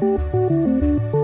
Hola,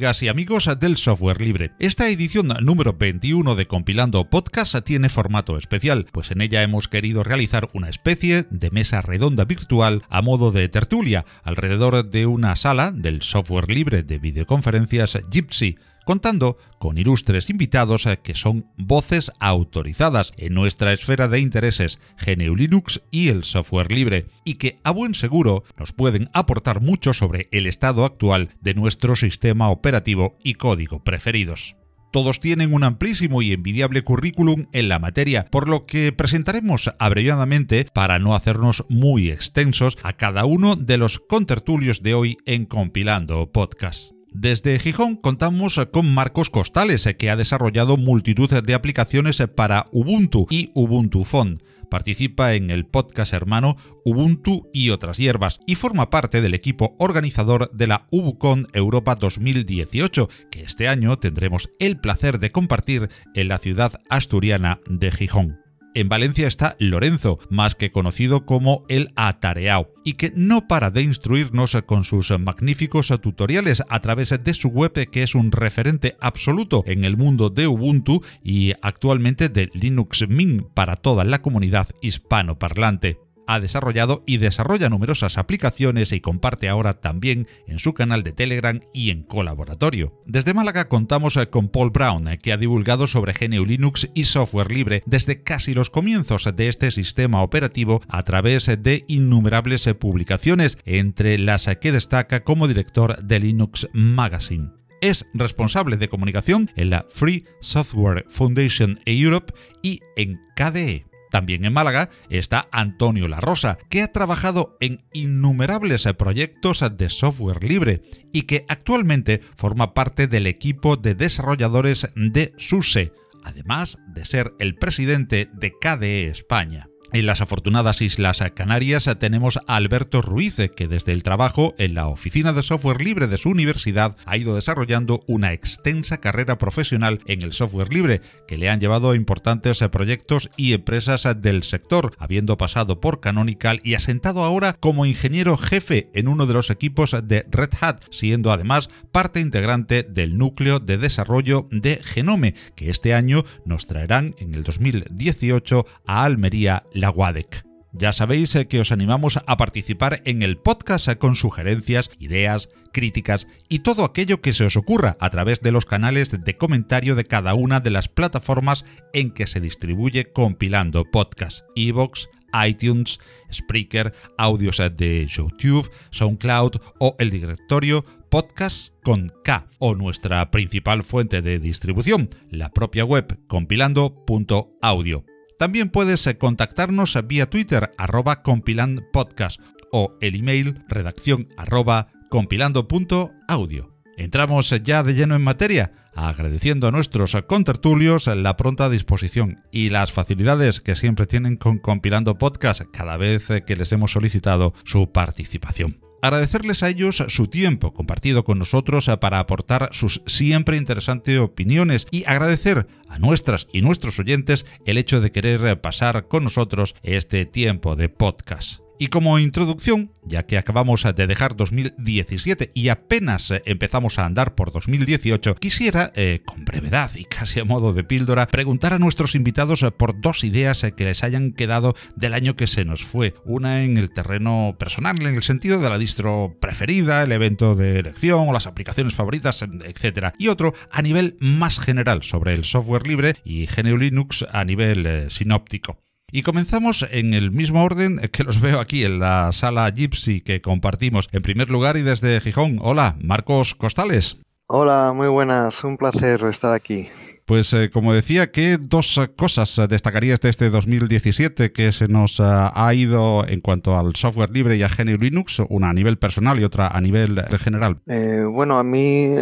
Amigas y amigos del software libre. Esta edición número 21 de Compilando Podcast tiene formato especial, pues en ella hemos querido realizar una especie de mesa redonda virtual a modo de tertulia alrededor de una sala del software libre de videoconferencias Gypsy contando con ilustres invitados eh, que son voces autorizadas en nuestra esfera de intereses, GNU Linux y el software libre, y que a buen seguro nos pueden aportar mucho sobre el estado actual de nuestro sistema operativo y código preferidos. Todos tienen un amplísimo y envidiable currículum en la materia, por lo que presentaremos abreviadamente, para no hacernos muy extensos, a cada uno de los contertulios de hoy en Compilando Podcast. Desde Gijón contamos con Marcos Costales, que ha desarrollado multitud de aplicaciones para Ubuntu y Ubuntu Phone. Participa en el podcast hermano Ubuntu y otras hierbas y forma parte del equipo organizador de la UbuCon Europa 2018, que este año tendremos el placer de compartir en la ciudad asturiana de Gijón. En Valencia está Lorenzo, más que conocido como el Atareao, y que no para de instruirnos con sus magníficos tutoriales a través de su web que es un referente absoluto en el mundo de Ubuntu y actualmente de Linux Mint para toda la comunidad hispanoparlante ha desarrollado y desarrolla numerosas aplicaciones y comparte ahora también en su canal de Telegram y en colaboratorio. Desde Málaga contamos eh, con Paul Brown, eh, que ha divulgado sobre GNU Linux y software libre desde casi los comienzos de este sistema operativo a través de innumerables eh, publicaciones, entre las que destaca como director de Linux Magazine es responsable de comunicación en la Free Software Foundation Europe y en KDE. También en Málaga está Antonio La Rosa, que ha trabajado en innumerables proyectos de software libre y que actualmente forma parte del equipo de desarrolladores de SUSE, además de ser el presidente de KDE España. En las afortunadas Islas Canarias tenemos a Alberto Ruiz, que desde el trabajo en la oficina de software libre de su universidad ha ido desarrollando una extensa carrera profesional en el software libre, que le han llevado a importantes proyectos y empresas del sector, habiendo pasado por Canonical y asentado ahora como ingeniero jefe en uno de los equipos de Red Hat, siendo además parte integrante del núcleo de desarrollo de Genome, que este año nos traerán en el 2018 a Almería la WADEC. Ya sabéis eh, que os animamos a participar en el podcast eh, con sugerencias, ideas, críticas y todo aquello que se os ocurra a través de los canales de comentario de cada una de las plataformas en que se distribuye compilando podcast, Evox, iTunes, Spreaker, audios eh, de YouTube, SoundCloud o el directorio podcast con K o nuestra principal fuente de distribución, la propia web compilando.audio. También puedes eh, contactarnos vía Twitter arroba compilandpodcast o el email redacción arroba compilando.audio. Entramos ya de lleno en materia, agradeciendo a nuestros contertulios la pronta disposición y las facilidades que siempre tienen con Compilando Podcast cada vez que les hemos solicitado su participación. Agradecerles a ellos su tiempo compartido con nosotros eh, para aportar sus siempre interesantes opiniones y agradecer a nuestras y nuestros oyentes el hecho de querer eh, pasar con nosotros este tiempo de podcast. Y como introducción, ya que acabamos de dejar 2017 y apenas eh, empezamos a andar por 2018, quisiera, eh, con brevedad y casi a modo de píldora, preguntar a nuestros invitados eh, por dos ideas que les hayan quedado del año que se nos fue. Una en el terreno personal, en el sentido de la distro preferida, el evento de elección o las aplicaciones favoritas, etc. Y otro a nivel más general sobre el software libre y GNU Linux a nivel sinóptico. Y comenzamos en el mismo orden que los veo aquí en la sala Gypsy que compartimos. En primer lugar y desde Gijón, hola, Marcos Costales. Hola, muy buenas, un placer estar aquí. Pues como decía, ¿qué dos cosas destacarías de este 2017 que se nos ha ido en cuanto al software libre y a GNU Linux, una a nivel personal y otra a nivel general? bueno, a mí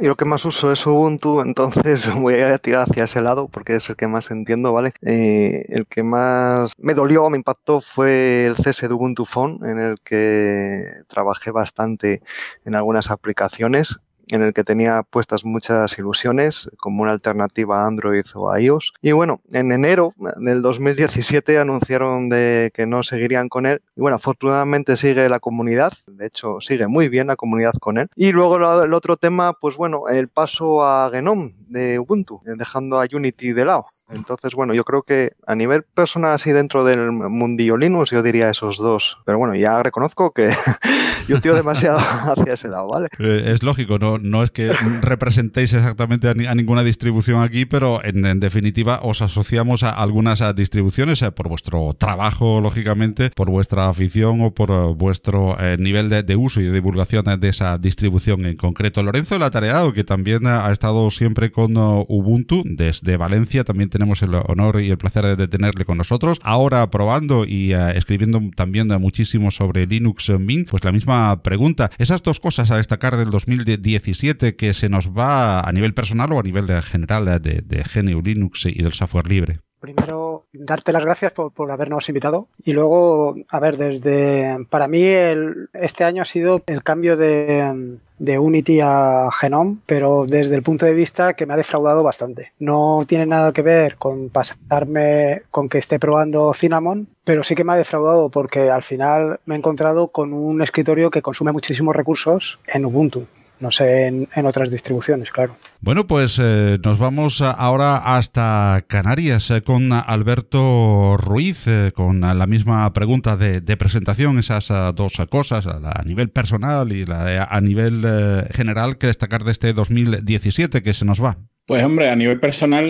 yo lo que más uso es Ubuntu, entonces voy a tirar hacia ese lado porque es el que más entiendo, ¿vale? el que más me dolió, me impactó fue el CS de Ubuntu Phone, en el que trabajé bastante en algunas aplicaciones en el que tenía puestas muchas ilusiones como una alternativa a Android o a iOS. Y bueno, en enero del 2017 anunciaron de que no seguirían con él. Y bueno, afortunadamente sigue la comunidad, de hecho sigue muy bien la comunidad con él. Y luego el otro tema, pues bueno, el paso a Genome de Ubuntu, dejando a Unity de lado. Entonces, bueno, yo creo que a nivel personal, así dentro del mundillo Linux, yo diría esos dos. Pero bueno, ya reconozco que yo tiro demasiado hacia ese lado, ¿vale? Eh, es lógico, no, no es que representéis exactamente a, ninguna distribución aquí, pero en, definitiva os asociamos a algunas distribuciones eh, por vuestro trabajo, lógicamente, por vuestra afición o por eh, vuestro nivel de, uso y de divulgación de esa distribución en concreto. Lorenzo Latareado, que también ha estado siempre con Ubuntu desde Valencia, también tenemos el honor y el placer de tenerle con nosotros. Ahora probando y eh, escribiendo también muchísimo sobre Linux Mint, pues la misma pregunta. Esas dos cosas a destacar del 2017 que se nos va a nivel personal o a nivel general de, de GNU Linux y del software libre. Primero, darte las gracias por, por, habernos invitado. Y luego, a ver, desde. Para mí, el, este año ha sido el cambio de, de Unity a Genome, pero desde el punto de vista que me ha defraudado bastante. No tiene nada que ver con pasarme con que esté probando Cinnamon, pero sí que me ha defraudado porque al final me he encontrado con un escritorio que consume muchísimos recursos en Ubuntu no sé en, otras distribuciones, claro. Bueno, pues eh, nos vamos ahora hasta Canarias eh, con Alberto Ruiz, eh, con la misma pregunta de, presentación, esas dos cosas, a nivel personal y la, a nivel general, que destacar de este 2017 que se nos va. Pues hombre, a nivel personal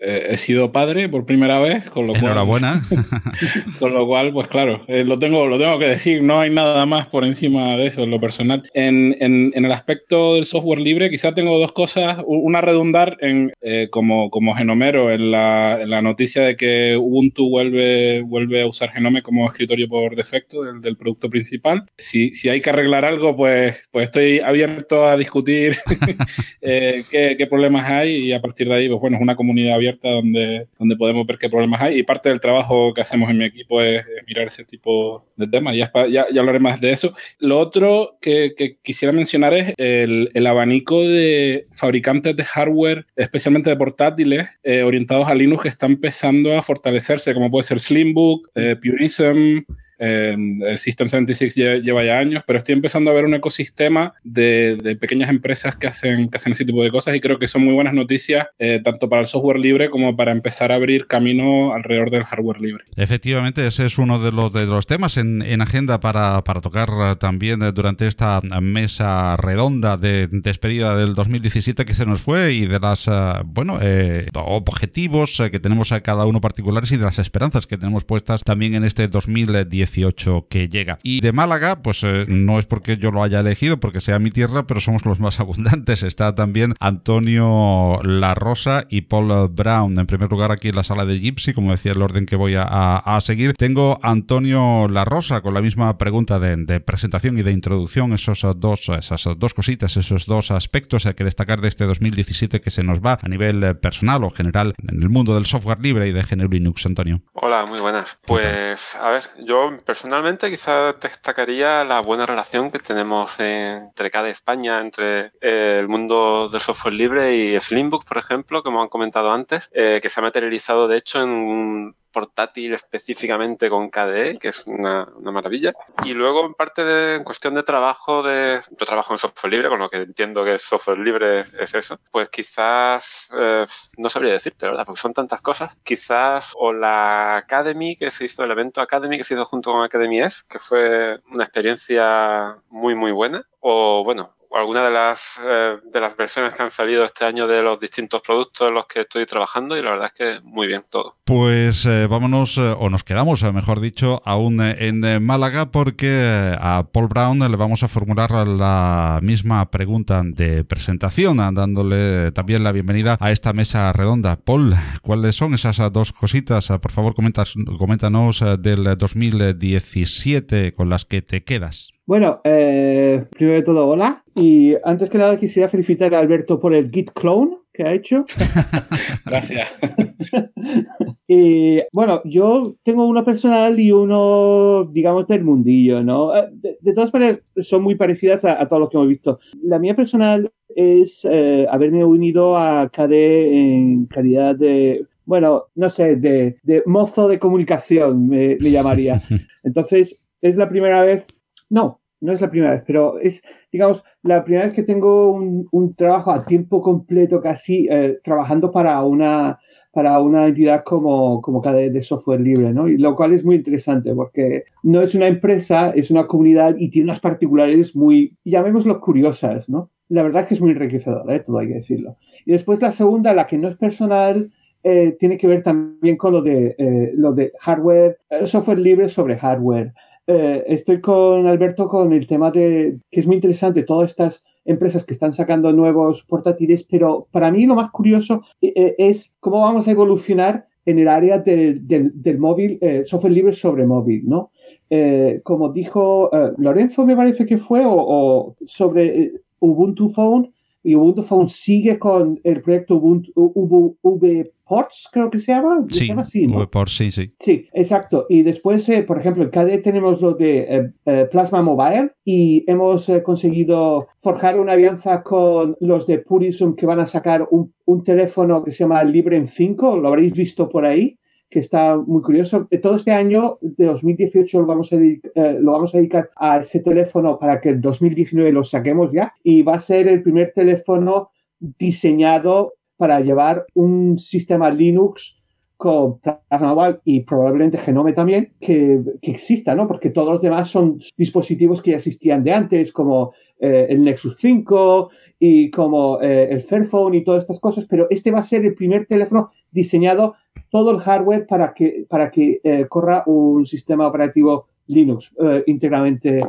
eh, eh, he sido padre por primera vez, con lo Enhorabuena. cual. con lo cual, pues claro, eh, lo, tengo, lo tengo que decir, no hay nada más por encima de eso, en lo personal. En, en, en el aspecto del software libre, quizá tengo dos cosas. Una redundar en, como, como genomero en la, en la, noticia de que Ubuntu vuelve, vuelve a usar Genome como escritorio por defecto del, del producto principal. Si, si, hay que arreglar algo, pues, pues estoy abierto a discutir qué, qué problemas hay y a partir de ahí, pues bueno, es una comunidad abierta donde, donde podemos ver qué problemas hay y parte del trabajo que hacemos en mi equipo es, mirar ese tipo de temas. Ya, ya, ya, hablaré más de eso. Lo otro que, quisiera mencionar es el, el, abanico de fabricantes de hardware, especialmente de portátiles, eh, orientados a Linux, que está empezando a fortalecerse, como puede ser Slimbook, eh, Purism, eh, System 76 lleva, ya años, pero estoy empezando a ver un ecosistema de, pequeñas empresas que hacen, que hacen ese tipo de cosas y creo que son muy buenas noticias, eh, tanto para el software libre como para empezar a abrir camino alrededor del hardware libre. Efectivamente, ese es uno de los, de los temas en, agenda para, tocar también durante esta mesa redonda de despedida del 2017 que se nos fue y de las, eh, bueno, eh, objetivos que tenemos a cada uno particulares y de las esperanzas que tenemos puestas también en este 2017 que llega. Y de Málaga, pues eh, no es porque yo lo haya elegido, porque sea mi tierra, pero somos los más abundantes. Está también Antonio La Rosa y Paul Brown. En primer lugar, aquí en la sala de Gypsy, como decía el orden que voy a, seguir. Tengo Antonio La Rosa con la misma pregunta de, presentación y de introducción. Esos dos, esas dos cositas, esos dos aspectos hay que destacar de este 2017 que se nos va a nivel personal o general en el mundo del software libre y de GNU Linux, Antonio. Hola, muy buenas. Pues, a ver, yo personalmente quizás destacaría la buena relación que tenemos entre cada España, entre eh, el mundo del software libre y Slimbook, por ejemplo, como han comentado antes, eh, que se ha materializado de hecho en un portátil específicamente con KDE, que es una, maravilla. Y luego, en parte de en cuestión de trabajo, de, yo trabajo en software libre, con lo que entiendo que software libre es, eso, pues quizás, eh, no sabría decirte, ¿verdad? Porque son tantas cosas. Quizás o la Academy, que se hizo, el evento Academy que se hizo junto con Academy S, que fue una experiencia muy, muy buena. O bueno, alguna de las, eh, de las versiones que han salido este año de los distintos productos en los que estoy trabajando y la verdad es que muy bien todo. Pues eh, vámonos, o nos quedamos, mejor dicho, aún en Málaga porque a Paul Brown le vamos a formular la misma pregunta de presentación, dándole también la bienvenida a esta mesa redonda. Paul, ¿cuáles son esas dos cositas? Por favor, comentas, coméntanos del 2017 con las que te quedas. Bueno, eh, primero de todo, hola. Y antes que nada quisiera felicitar a Alberto por el Git Clone que ha hecho. Gracias. y bueno, yo tengo uno personal y uno, digamos, del mundillo, ¿no? Eh, de, todas maneras, son muy parecidas a, todo lo que hemos visto. La mía personal es eh, haberme unido a KD en calidad de bueno, no sé, de, mozo de comunicación me, llamaría. Entonces, es la primera vez, no, no es la primera vez, pero es, digamos, la primera vez que tengo un, trabajo a tiempo completo casi eh, trabajando para una, para una entidad como, como KDE de software libre, ¿no? Y lo cual es muy interesante porque no es una empresa, es una comunidad y tiene unas particularidades muy, llamémoslo curiosas, ¿no? La verdad es que es muy enriquecedor, ¿eh? todo hay que decirlo. Y después la segunda, la que no es personal, eh, tiene que ver también con lo de, eh, lo de hardware, software libre sobre hardware. Estoy con Alberto con el tema de que es muy interesante todas estas empresas que están sacando nuevos portátiles, pero para mí lo más curioso es cómo vamos a evolucionar en el área del móvil, software libre sobre móvil, ¿no? como dijo Lorenzo, me parece que fue, o sobre Ubuntu Phone, y Ubuntu Phone sigue con el proyecto Ubuntu VPorts, creo que se llama. Sí, se llama VPorts, sí, sí. Sí, exacto. Y después, eh, por ejemplo, en KDE tenemos lo de eh, eh, Plasma Mobile y hemos conseguido forjar una alianza con los de Purism que van a sacar un, un teléfono que se llama Librem 5, lo habréis visto por ahí que está muy curioso. Eh, todo este año de 2018 lo vamos, a dedicar, eh, lo vamos a dedicar a ese teléfono para que en 2019 lo saquemos ya y va a ser el primer teléfono diseñado para llevar un sistema Linux con Plasma y probablemente Genome también, que, que, exista, ¿no? Porque todos los demás son dispositivos que ya existían de antes, como eh, el Nexus 5 y como el Fairphone y todas estas cosas, pero este va a ser el primer teléfono diseñado todo el hardware para que, para que eh, corra un sistema operativo Linux eh, íntegramente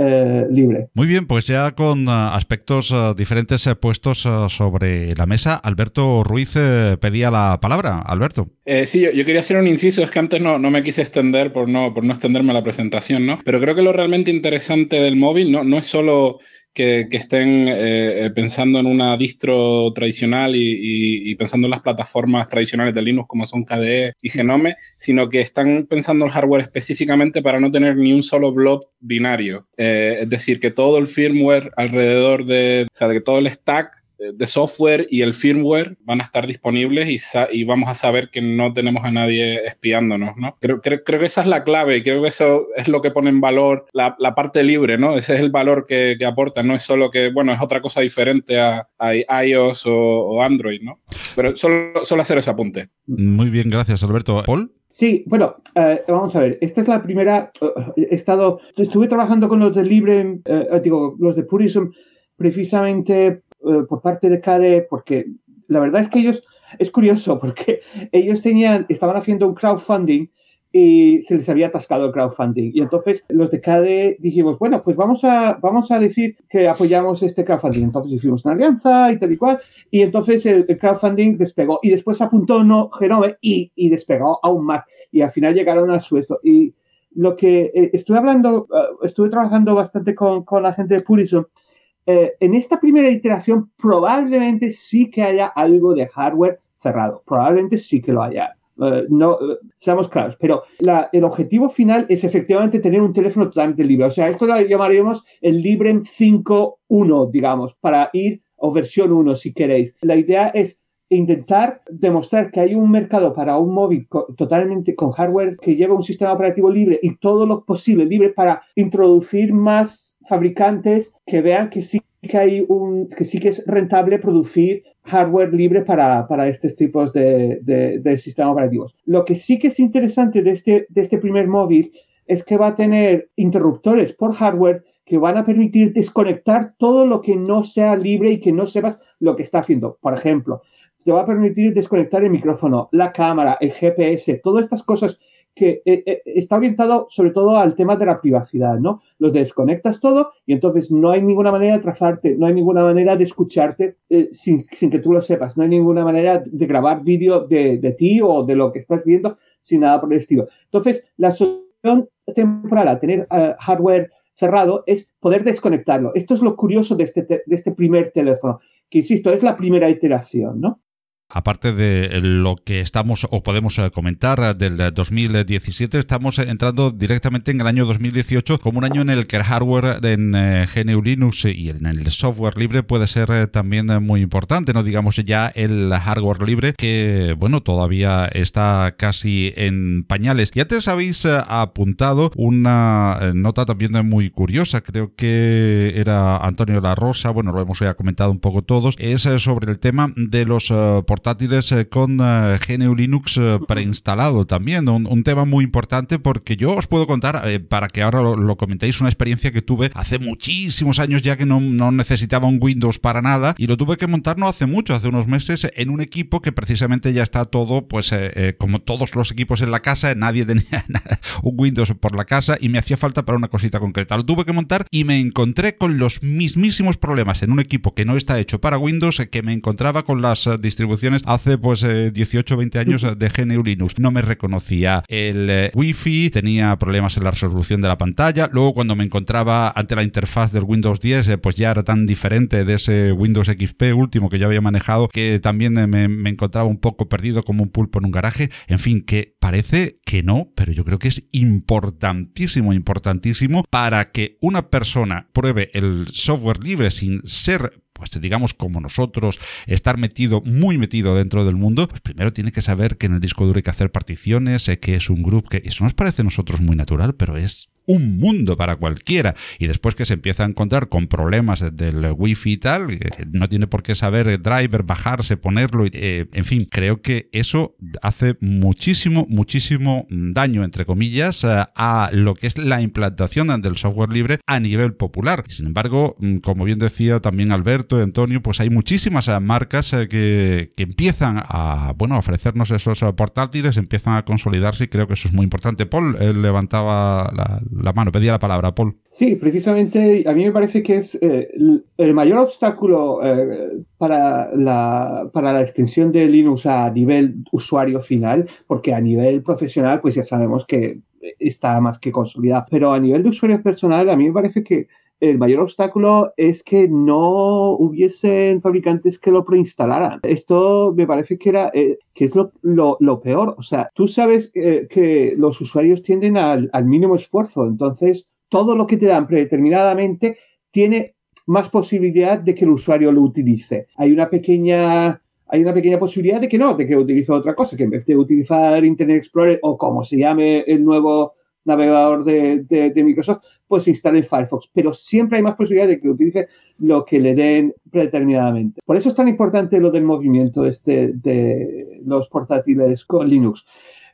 eh, libre. Muy bien, pues ya con aspectos diferentes puestos sobre la mesa, Alberto Ruiz pedía la palabra. Alberto. sí, yo, quería hacer un inciso, es que antes no, no me quise extender por no, por no extenderme a la presentación, ¿no? Pero creo que lo realmente interesante del móvil no, no es solo que, estén eh, eh, pensando en una distro tradicional y, pensando en las plataformas tradicionales de Linux como son KDE y Genome, sino que están pensando el hardware específicamente para no tener ni un solo blob binario. Eh, es decir, que todo el firmware alrededor de, o sea, que todo el stack de software y el firmware van a estar disponibles y, y, vamos a saber que no tenemos a nadie espiándonos, ¿no? Creo, creo, creo, que esa es la clave y creo que eso es lo que pone en valor la, la parte libre, ¿no? Ese es el valor que, que, aporta, no es solo que, bueno, es otra cosa diferente a, a iOS o, Android, ¿no? Pero solo, solo hacer ese apunte. Muy bien, gracias, Alberto. Paul. Sí, bueno, eh, vamos a ver. Esta es la primera. Uh, he estado. Estuve trabajando con los de Libre, uh, digo, los de Purism, precisamente eh, por parte de CADE, porque la verdad es que ellos, es curioso, porque ellos tenían, estaban haciendo un crowdfunding y se les había atascado el crowdfunding. Y entonces los de CADE dijimos, bueno, pues vamos a, vamos a decir que apoyamos este crowdfunding. Entonces hicimos una alianza y tal y cual. Y entonces el, crowdfunding despegó. Y después apuntó no Genome y, y, despegó aún más. Y al final llegaron al suesto. Y lo que eh, estuve hablando, uh, estuve trabajando bastante con, con la gente de Purism eh, en esta primera iteración probablemente sí que haya algo de hardware cerrado, probablemente sí que lo haya. Eh, no, eh, seamos claros, pero el objetivo final es efectivamente tener un teléfono totalmente libre. O sea, esto lo llamaríamos el Librem 5.1, digamos, para ir, o versión 1 si queréis. La idea es intentar demostrar que hay un mercado para un móvil totalmente con hardware que lleva un sistema operativo libre y todo lo posible libre para introducir más fabricantes que vean que sí que hay un que sí que es rentable producir hardware libre para, para estos tipos de, de, sistemas operativos. Lo que sí que es interesante de este, de este primer móvil es que va a tener interruptores por hardware que van a permitir desconectar todo lo que no sea libre y que no sepas lo que está haciendo. Por ejemplo, te va a permitir desconectar el micrófono, la cámara, el GPS, todas estas cosas que eh, eh, está orientado sobre todo al tema de la privacidad, ¿no? Lo desconectas todo y entonces no hay ninguna manera de trazarte, no hay ninguna manera de escucharte eh, sin, que tú lo sepas, no hay ninguna manera de grabar vídeo de, ti o de lo que estás viendo sin nada por el estilo. Entonces, la solución temporal a tener hardware cerrado es poder desconectarlo. Esto es lo curioso de este, de este primer teléfono, que insisto, es la primera iteración, ¿no? Aparte de lo que estamos o podemos eh, comentar eh, del 2017, estamos entrando directamente en el año 2018 como un año en el que el hardware en eh, GNU Linux y en el software libre puede ser también muy importante, no digamos ya el hardware libre que bueno todavía está casi en pañales. Y antes habéis apuntado una nota también muy curiosa, creo que era Antonio La Rosa, bueno lo hemos ya comentado un poco todos, es sobre el tema de los portátiles eh, con eh, GNU Linux eh, preinstalado también. Un, tema muy importante porque yo os puedo contar, para que ahora lo, comentéis, una experiencia que tuve hace muchísimos años ya que no, necesitaba un Windows para nada y lo tuve que montar no hace mucho, hace unos meses, en un equipo que precisamente ya está todo, pues como todos los equipos en la casa, nadie tenía un Windows por la casa y me hacía falta para una cosita concreta. Lo tuve que montar y me encontré con los mismísimos problemas en un equipo que no está hecho para Windows, que me encontraba con las distribuciones hace pues 18 o 20 años de GNU Linux. No me reconocía el eh, Wi-Fi, tenía problemas en la resolución de la pantalla. Luego cuando me encontraba ante la interfaz del Windows 10, eh, pues ya era tan diferente de ese Windows XP último que ya había manejado que también eh, me, me encontraba un poco perdido como un pulpo en un garaje. En fin, que parece que no, pero yo creo que es importantísimo, importantísimo para que una persona pruebe el software libre sin ser pues digamos como nosotros, estar metido, muy metido dentro del mundo, pues primero tiene que saber que en el disco duro hay que hacer particiones, que es un grupo, que eso nos parece a nosotros muy natural, pero es un mundo para cualquiera. Y después que se empieza a encontrar con problemas del wifi y tal, eh, no tiene por qué saber el driver, bajarse, ponerlo. Eh, en fin, creo que eso hace muchísimo, muchísimo daño, entre comillas, eh, a lo que es la implantación del software libre a nivel popular. Sin embargo, mm, como bien decía también Alberto y Antonio, pues hay muchísimas marcas que, que empiezan a, bueno, a ofrecernos esos portátiles, empiezan a consolidarse y creo que eso es muy importante. Paul levantaba la, la mano, pedía la palabra, Paul. Sí, precisamente a mí me parece que es eh, el mayor obstáculo eh, para, la, para la extensión de Linux a nivel usuario final, porque a nivel profesional pues ya sabemos que está más que consolidado, pero a nivel de usuario personal a mí me parece que el mayor obstáculo es que no hubiesen fabricantes que lo preinstalaran. Esto me parece que era eh, que es lo, lo, peor. O sea, tú sabes eh, que los usuarios tienden al, al, mínimo esfuerzo. Entonces, todo lo que te dan predeterminadamente tiene más posibilidad de que el usuario lo utilice. Hay una pequeña hay una pequeña posibilidad de que no, de que utilice otra cosa, que en vez de utilizar Internet Explorer o como se llame el nuevo navegador de, Microsoft, pues instale Firefox. Pero siempre hay más posibilidad de que utilice lo que le den predeterminadamente. Por eso es tan importante lo del movimiento este de los portátiles con Linux.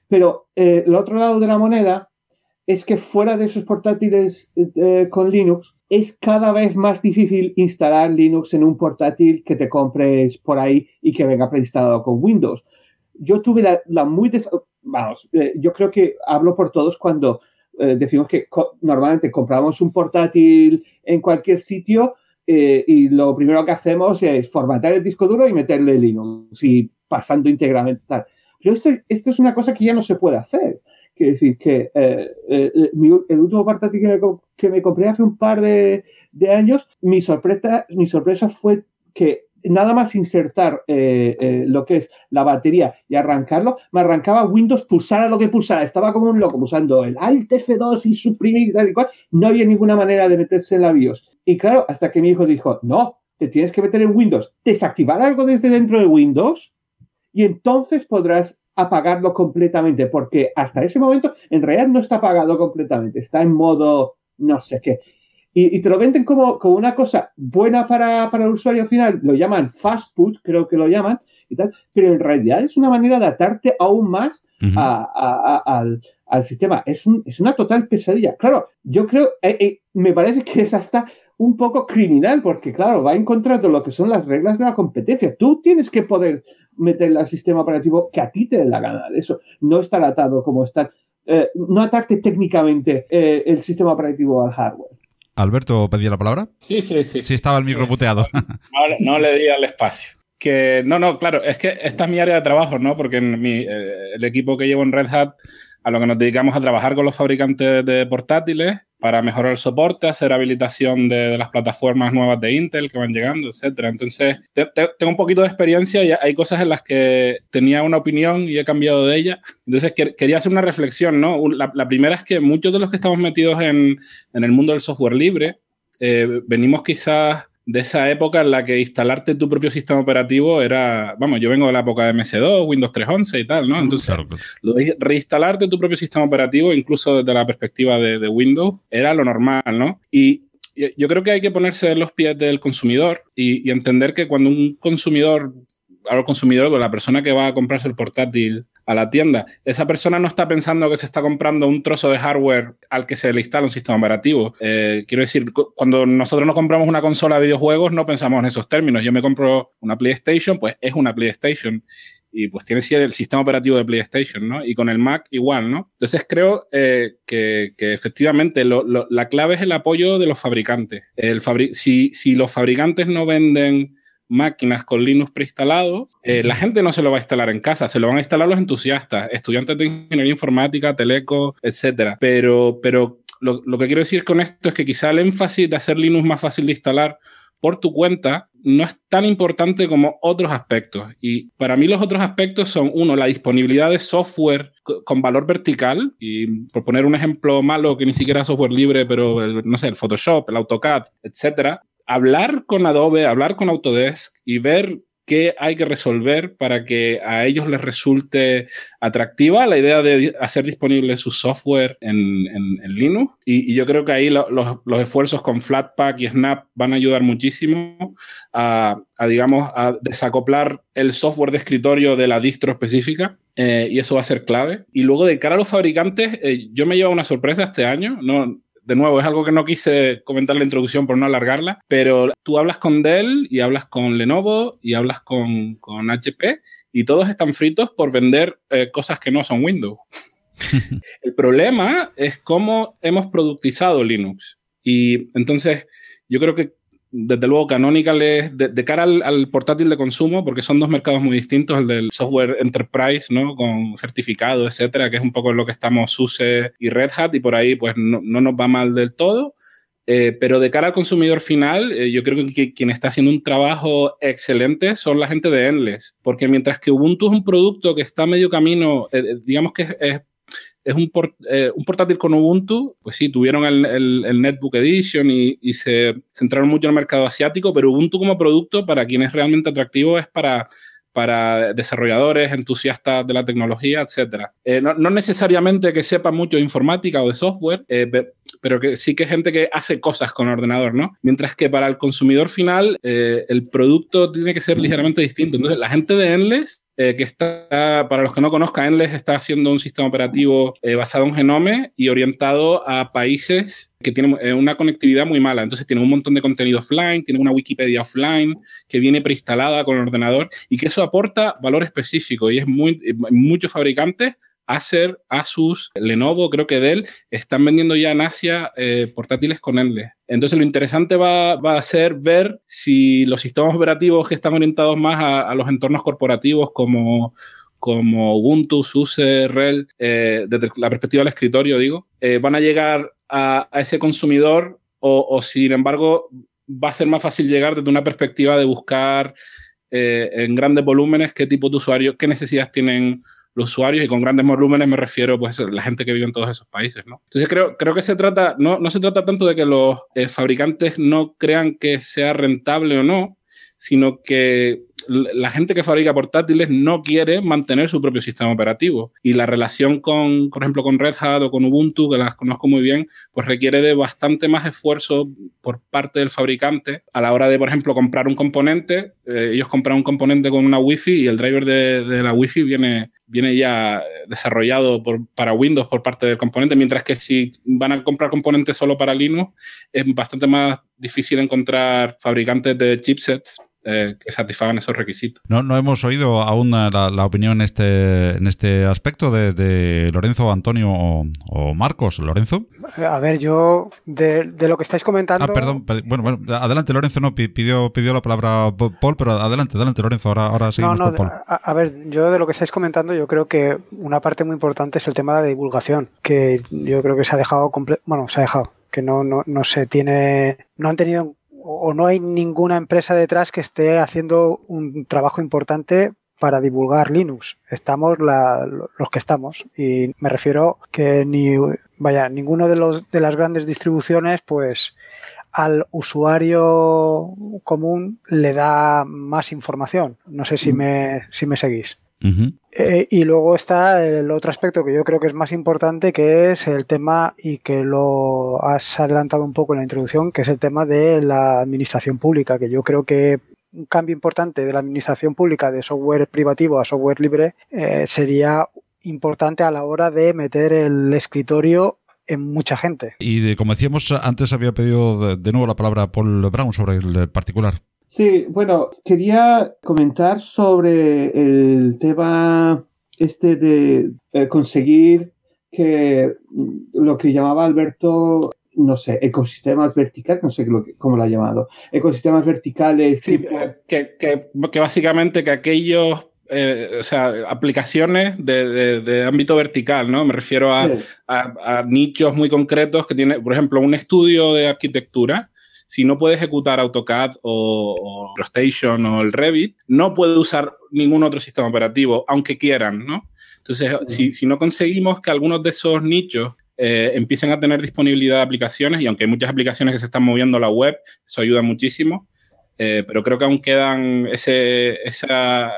Pero eh, el otro lado de la moneda es que fuera de esos portátiles eh, con Linux es cada vez más difícil instalar Linux en un portátil que te compres por ahí y que venga preinstalado con Windows. Yo tuve la, muy vamos, eh, yo creo que hablo por todos cuando eh, decimos que normalmente compramos un portátil en cualquier sitio eh, y lo primero que hacemos es formatar el disco duro y meterle Linux y pasando íntegramente tal. Pero esto, esto es una cosa que ya no se puede hacer. Quiero decir que el último portátil que me, que me, compré hace un par de, de años, mi sorpresa, mi sorpresa fue que nada más insertar eh, eh, lo que es la batería y arrancarlo, me arrancaba Windows pulsara lo que pulsara. Estaba como un loco pulsando el Alt F2 y suprimir y tal y cual. No había ninguna manera de meterse en la BIOS. Y claro, hasta que mi hijo dijo, no, te tienes que meter en Windows, desactivar algo desde dentro de Windows y entonces podrás apagarlo completamente, porque hasta ese momento en realidad no está apagado completamente, está en modo no sé qué. Y, te lo venden como, como una cosa buena para, para, el usuario final, lo llaman fast food, creo que lo llaman, y tal, pero en realidad es una manera de atarte aún más al, al, sistema. Es, un, es, una total pesadilla. Claro, yo creo, eh, eh, me parece que es hasta un poco criminal, porque claro, va en contra de lo que son las reglas de la competencia. Tú tienes que poder meter al sistema operativo que a ti te dé la gana de eso, no estar atado como estar, eh, no atarte técnicamente el sistema operativo al hardware. Alberto pedía la palabra. Sí, sí, sí. Sí, estaba el micro puteado. No, le di al espacio. Que no, no, claro, es que esta es mi área de trabajo, ¿no? Porque en mi, eh, el equipo que llevo en Red Hat, a lo que nos dedicamos a trabajar con los fabricantes de portátiles para mejorar el soporte, hacer habilitación de, las plataformas nuevas de Intel que van llegando, etcétera. Entonces, tengo un poquito de experiencia y hay cosas en las que tenía una opinión y he cambiado de ella. Entonces, quería hacer una reflexión, ¿no? La, primera es que muchos de los que estamos metidos en, el mundo del software libre, eh, venimos quizás de esa época en la que instalarte tu propio sistema operativo era, vamos, yo vengo de la época de MS2, Windows 3.11 y tal, ¿no? Entonces, reinstalarte tu propio sistema operativo, incluso desde la perspectiva de, Windows, era lo normal, ¿no? Y yo creo que hay que ponerse en los pies del consumidor y, entender que cuando un consumidor, ahora consumidor, la persona que va a comprarse el portátil a la tienda. Esa persona no está pensando que se está comprando un trozo de hardware al que se le instala un sistema operativo. Eh, quiero decir, cuando nosotros nos compramos una consola de videojuegos no pensamos en esos términos. Yo me compro una PlayStation, pues es una PlayStation y pues tiene el sistema operativo de PlayStation, ¿no? Y con el Mac igual, ¿no? Entonces creo eh, que, efectivamente la clave es el apoyo de los fabricantes. El si, si los fabricantes no venden máquinas con Linux preinstalado, eh, la gente no se lo va a instalar en casa, se lo van a instalar los entusiastas, estudiantes de ingeniería informática, teleco, etcétera. Pero, pero lo, que quiero decir con esto es que quizá el énfasis de hacer Linux más fácil de instalar por tu cuenta no es tan importante como otros aspectos. Y para mí los otros aspectos son, uno, la disponibilidad de software con valor vertical. Y por poner un ejemplo malo que ni siquiera es software libre, pero no sé, el Photoshop, el AutoCAD, etcétera, hablar con Adobe, hablar con Autodesk y ver qué hay que resolver para que a ellos les resulte atractiva la idea de hacer disponible su software en, Linux. Y, yo creo que ahí los esfuerzos con Flatpak y Snap van a ayudar muchísimo a, digamos, a desacoplar el software de escritorio de la distro específica. Eh, y eso va a ser clave. Y luego, de cara a los fabricantes, eh, yo me llevo una sorpresa este año. No, de nuevo, es algo que no quise comentar la introducción por no alargarla, pero tú hablas con Dell y hablas con Lenovo y hablas con, con HP y todos están fritos por vender eh, cosas que no son Windows. El problema es cómo hemos productizado Linux. Y entonces, yo creo que desde luego Canonical es de, cara al, portátil de consumo, porque son dos mercados muy distintos, el del software enterprise, ¿no? Con certificado, etcétera, que es un poco lo que estamos SUSE y Red Hat, y por ahí pues no, nos va mal del todo. Eh, pero de cara al consumidor final, eh, yo creo que quien está haciendo un trabajo excelente son la gente de Endless, porque mientras que Ubuntu es un producto que está medio camino, eh, digamos que es un, eh, un, portátil con Ubuntu, pues sí, tuvieron el, el, Netbook Edition y, y, se centraron mucho en el mercado asiático, pero Ubuntu como producto, para quien es realmente atractivo, es para, para desarrolladores, entusiastas de la tecnología, etc. Eh, no, no, necesariamente que sepa mucho de informática o de software, eh, pero que sí que gente que hace cosas con ordenador, ¿no? Mientras que para el consumidor final, el producto tiene que ser ligeramente distinto. Entonces, la gente de Endless eh, que está, para los que no conozcan, Endless está haciendo un sistema operativo eh, basado en Genome y orientado a países que tienen eh, una conectividad muy mala. Entonces tiene un montón de contenido offline, tiene una Wikipedia offline que viene preinstalada con el ordenador y que eso aporta valor específico y es muy, muchos fabricantes Acer, Asus, Lenovo, creo que Dell, están vendiendo ya en Asia eh, portátiles con Endless. Entonces lo interesante va, a ser ver si los sistemas operativos que están orientados más a, los entornos corporativos como, como Ubuntu, SUSE, RHEL, eh, desde la perspectiva del escritorio, digo, eh, van a llegar a, ese consumidor o, o, sin embargo, va a ser más fácil llegar desde una perspectiva de buscar en grandes volúmenes qué tipo de usuarios, qué necesidades tienen los usuarios y con grandes volúmenes me refiero pues a la gente que vive en todos esos países, ¿no? Entonces creo, creo que se trata, no, no se trata tanto de que los eh, fabricantes no crean que sea rentable o no, sino que la gente que fabrica portátiles no quiere mantener su propio sistema operativo. Y la relación con, por ejemplo, con Red Hat o con Ubuntu, que las conozco muy bien, pues requiere de bastante más esfuerzo por parte del fabricante a la hora de, por ejemplo, comprar un componente. Eh, ellos compran un componente con una Wi-Fi y el driver de, la Wi-Fi viene, viene ya desarrollado por, para Windows por parte del componente, mientras que si van a comprar componentes solo para Linux, es bastante más difícil encontrar fabricantes de chipsets eh, que satisfagan esos requisitos. No, no hemos oído aún la, opinión en este, en este aspecto de, Lorenzo, Antonio o, Marcos. Lorenzo. A ver, yo de, lo que estáis comentando. Ah, perdón, bueno, bueno, adelante Lorenzo, no, pidió, pidió la palabra Paul, pero adelante, adelante Lorenzo, ahora, ahora seguimos no, no, con Paul. A, ver, yo de lo que estáis comentando, yo creo que una parte muy importante es el tema de la divulgación, que yo creo que se ha dejado, bueno, se ha dejado, que no, no, no se tiene, no han tenido o no hay ninguna empresa detrás que esté haciendo un trabajo importante para divulgar Linux. Estamos los que estamos y me refiero que ni vaya ninguno de los de las grandes distribuciones pues al usuario común le da más información. No sé si mm. me si me seguís. Eh, y luego está el otro aspecto que yo creo que es más importante, que es el tema, y que lo has adelantado un poco en la introducción, que es el tema de la administración pública, que yo creo que un cambio importante de la administración pública de software privativo a software libre eh, sería importante a la hora de meter el escritorio en mucha gente. Y como decíamos, antes había pedido de nuevo la palabra Paul Brown sobre el particular. Sí, bueno, quería comentar sobre el tema este de eh, conseguir que lo que llamaba Alberto, no sé, ecosistemas verticales, no sé cómo lo ha llamado, ecosistemas verticales. Sí, que, que, que, básicamente que aquellos eh, o sea, aplicaciones de, de, ámbito vertical, ¿no? Me refiero a, a, nichos muy concretos que tiene, por ejemplo, un estudio de arquitectura si no puede ejecutar AutoCAD o, o ProStation o el Revit, no puede usar ningún otro sistema operativo, aunque quieran, ¿no? Entonces, si, no conseguimos que algunos de esos nichos eh, empiecen a tener disponibilidad de aplicaciones, y aunque hay muchas aplicaciones que se están moviendo a la web, eso ayuda muchísimo, eh, pero creo que aún quedan ese, esa,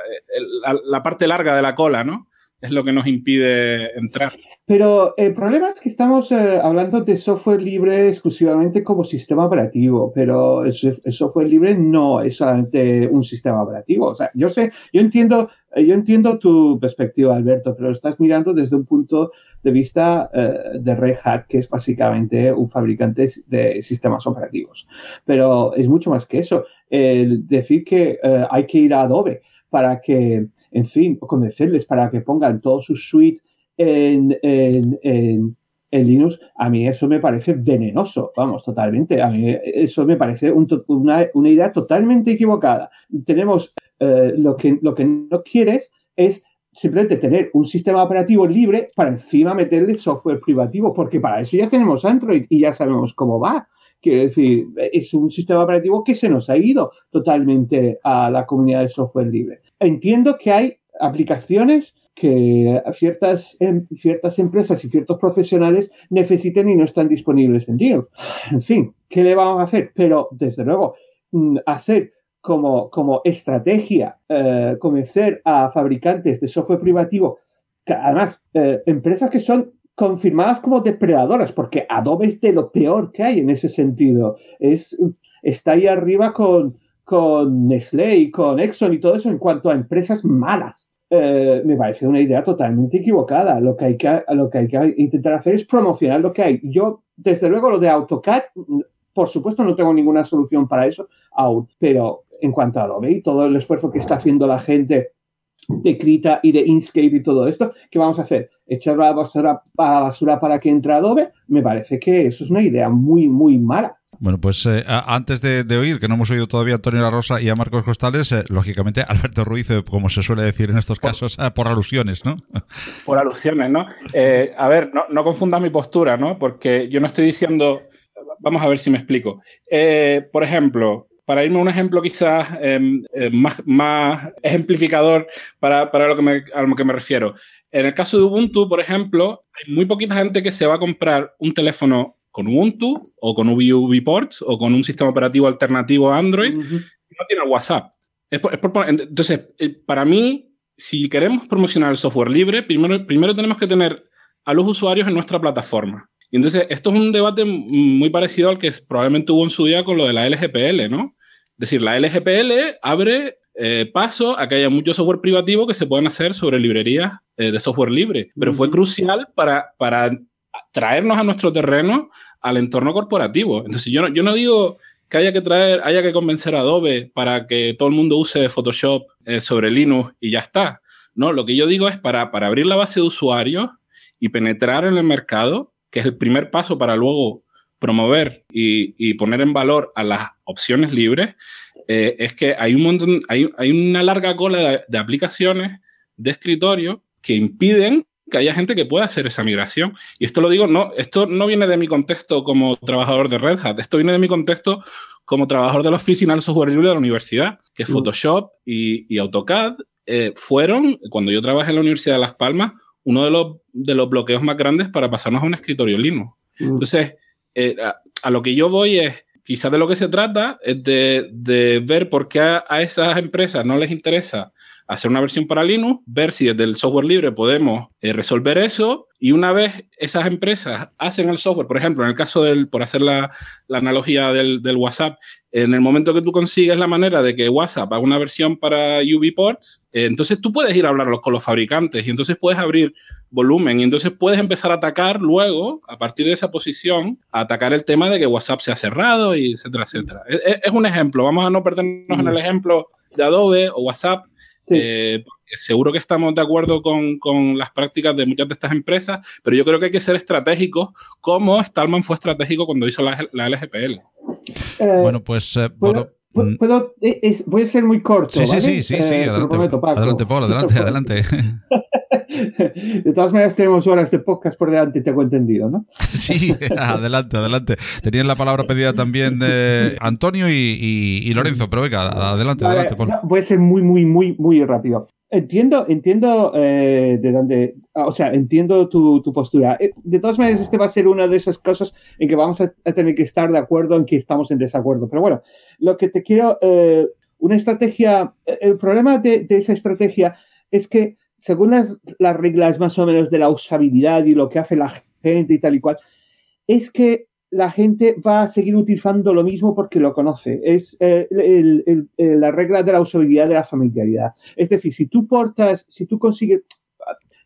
la, parte larga de la cola, ¿no? Es lo que nos impide entrar. Pero el problema es que estamos eh, hablando de software libre exclusivamente como sistema operativo, pero el, software libre no es solamente un sistema operativo. O sea, yo sé, yo entiendo, yo entiendo tu perspectiva, Alberto, pero estás mirando desde un punto de vista eh, de Red Hat, que es básicamente un fabricante de sistemas operativos. Pero es mucho más que eso. El decir que eh, hay que ir a Adobe para que, en fin, convencerles para que pongan todo su suite en, en, Linux, a mí eso me parece venenoso, vamos, totalmente. A mí eso me parece una, una, idea totalmente equivocada. Tenemos eh, lo, que, lo que no quieres es simplemente tener un sistema operativo libre para encima meterle software privativo, porque para eso ya tenemos Android y ya sabemos cómo va. Quiero decir, es un sistema operativo que se nos ha ido totalmente a la comunidad de software libre. Entiendo que hay aplicaciones que ciertas, em, ciertas empresas y ciertos profesionales necesiten y no están disponibles en Linux. En fin, ¿qué le vamos a hacer? Pero, desde luego, mm, hacer como, como estrategia, eh, convencer a fabricantes de software privativo, que además, eh, empresas que son confirmadas como depredadoras, porque Adobe es de lo peor que hay en ese sentido. Es, está ahí arriba con, con Nestlé y con Exxon y todo eso en cuanto a empresas malas. Eh, me parece una idea totalmente equivocada. Lo que, hay que, lo que hay que intentar hacer es promocionar lo que hay. Yo, desde luego, lo de AutoCAD, por supuesto, no tengo ninguna solución para eso pero en cuanto a Adobe y todo el esfuerzo que está haciendo la gente de Krita y de Inkscape y todo esto, ¿qué vamos a hacer? ¿Echar la basura, a la basura para que entre Adobe? Me parece que eso es una idea muy, muy mala. Bueno, pues eh, antes de, oír, que no hemos oído todavía a Antonio La Rosa y a Marcos Costales, eh, lógicamente Alberto Ruiz, eh, como se suele decir en estos casos, por alusiones, ¿no? Por alusiones, ¿no? a ver, no, no confunda mi postura, ¿no? Porque yo no estoy diciendo, vamos a ver si me explico. por ejemplo, para irme a un ejemplo quizás em, más, más, ejemplificador para, para lo que me, a lo que me refiero. En el caso de Ubuntu, por ejemplo, hay muy poquita gente que se va a comprar un teléfono con Ubuntu o con UbiPorts o con un sistema operativo alternativo a Android si no tiene WhatsApp. entonces, eh, para mí, si queremos promocionar el software libre, primero, primero tenemos que tener a los usuarios en nuestra plataforma. Y entonces, esto es un debate muy parecido al que probablemente hubo en su día con lo de la LGPL, ¿no? Es decir, la LGPL abre eh, paso a que haya mucho software privativo que se puedan hacer sobre librerías eh, de software libre, pero fue crucial para, para traernos a nuestro terreno al entorno corporativo. Entonces, yo no, yo no digo que haya que traer, haya que convencer a Adobe para que todo el mundo use Photoshop eh, sobre Linux y ya está. No, lo que yo digo es para, para abrir la base de usuarios y penetrar en el mercado, que es el primer paso para luego promover y, poner en valor a las opciones libres, eh, es que hay un montón, hay, hay una larga cola de, aplicaciones de escritorio que impiden que haya gente que pueda hacer esa migración. Y esto lo digo, no, esto no viene de mi contexto como trabajador de Red Hat, esto viene de mi contexto como trabajador de la oficina del software libre de la universidad, que mm. Photoshop y, AutoCAD eh, fueron, cuando yo trabajé en la Universidad de Las Palmas, uno de los, de los bloqueos más grandes para pasarnos a un escritorio Linux. Mm. Entonces, eh, a, lo que yo voy es, quizás de lo que se trata es de, de ver por qué a, a, esas empresas no les interesa hacer una versión para Linux, ver si desde el software libre podemos eh, resolver eso y una vez esas empresas hacen el software, por ejemplo, en el caso del, por hacer la, la analogía del, del, WhatsApp, en el momento que tú consigues la manera de que WhatsApp haga una versión para UbiPorts, eh, entonces tú puedes ir a hablar con los fabricantes y entonces puedes abrir volumen y entonces puedes empezar a atacar luego, a partir de esa posición, a atacar el tema de que WhatsApp se ha cerrado y etcétera, etcétera. Es, es un ejemplo, vamos a no perdernos en el ejemplo de Adobe o WhatsApp, eh, seguro que estamos de acuerdo con, con, las prácticas de muchas de estas empresas, pero yo creo que hay que ser estratégicos, como Stallman fue estratégico cuando hizo la, la LGPL. Eh, bueno, pues... Eh, mm. voy a ser muy corto. Sí, sí, sí, sí, adelante, adelante, Paul, adelante, adelante. De todas maneras, tenemos horas de podcast por delante, tengo entendido, ¿no? Sí, adelante, adelante. Tenían la palabra pedida también de Antonio y, Lorenzo, pero venga, adelante, adelante. voy a ser muy, muy, muy, muy rápido. Entiendo, entiendo eh, de dónde, o sea, entiendo tu, postura. Eh, de todas maneras, este va a ser una de esas cosas en que vamos a, tener que estar de acuerdo en que estamos en desacuerdo. Pero bueno, lo que te quiero, eh, una estrategia, el problema de, de esa estrategia es que según las, reglas más o menos de la usabilidad y lo que hace la gente y tal y cual, es que la gente va a seguir utilizando lo mismo porque lo conoce. Es eh, la regla de la usabilidad de la familiaridad. Es decir, si tú portas, si tú consigues,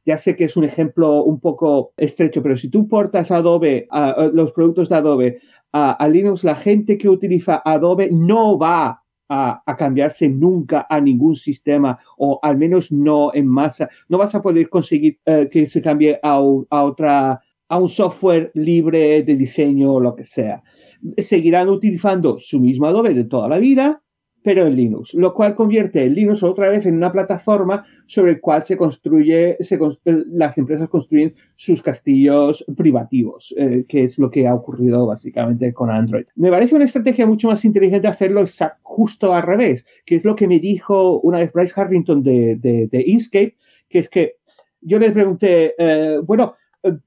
ya sé que es un ejemplo un poco estrecho, pero si tú portas Adobe, los productos de Adobe a, a, Linux, la gente que utiliza Adobe no va a, cambiarse nunca a ningún sistema o al menos no en masa. No vas a poder conseguir eh, que se cambie a, a, otra a un software libre de diseño o lo que sea. Seguirán utilizando su mismo Adobe de toda la vida, pero en Linux, lo cual convierte el Linux otra vez en una plataforma sobre el cual se construye, se, las empresas construyen sus castillos privativos, eh, que es lo que ha ocurrido básicamente con Android. Me parece una estrategia mucho más inteligente hacerlo justo al revés, que es lo que me dijo una vez Bryce Harrington de, de, Inkscape, que es que yo les pregunté, eh, bueno,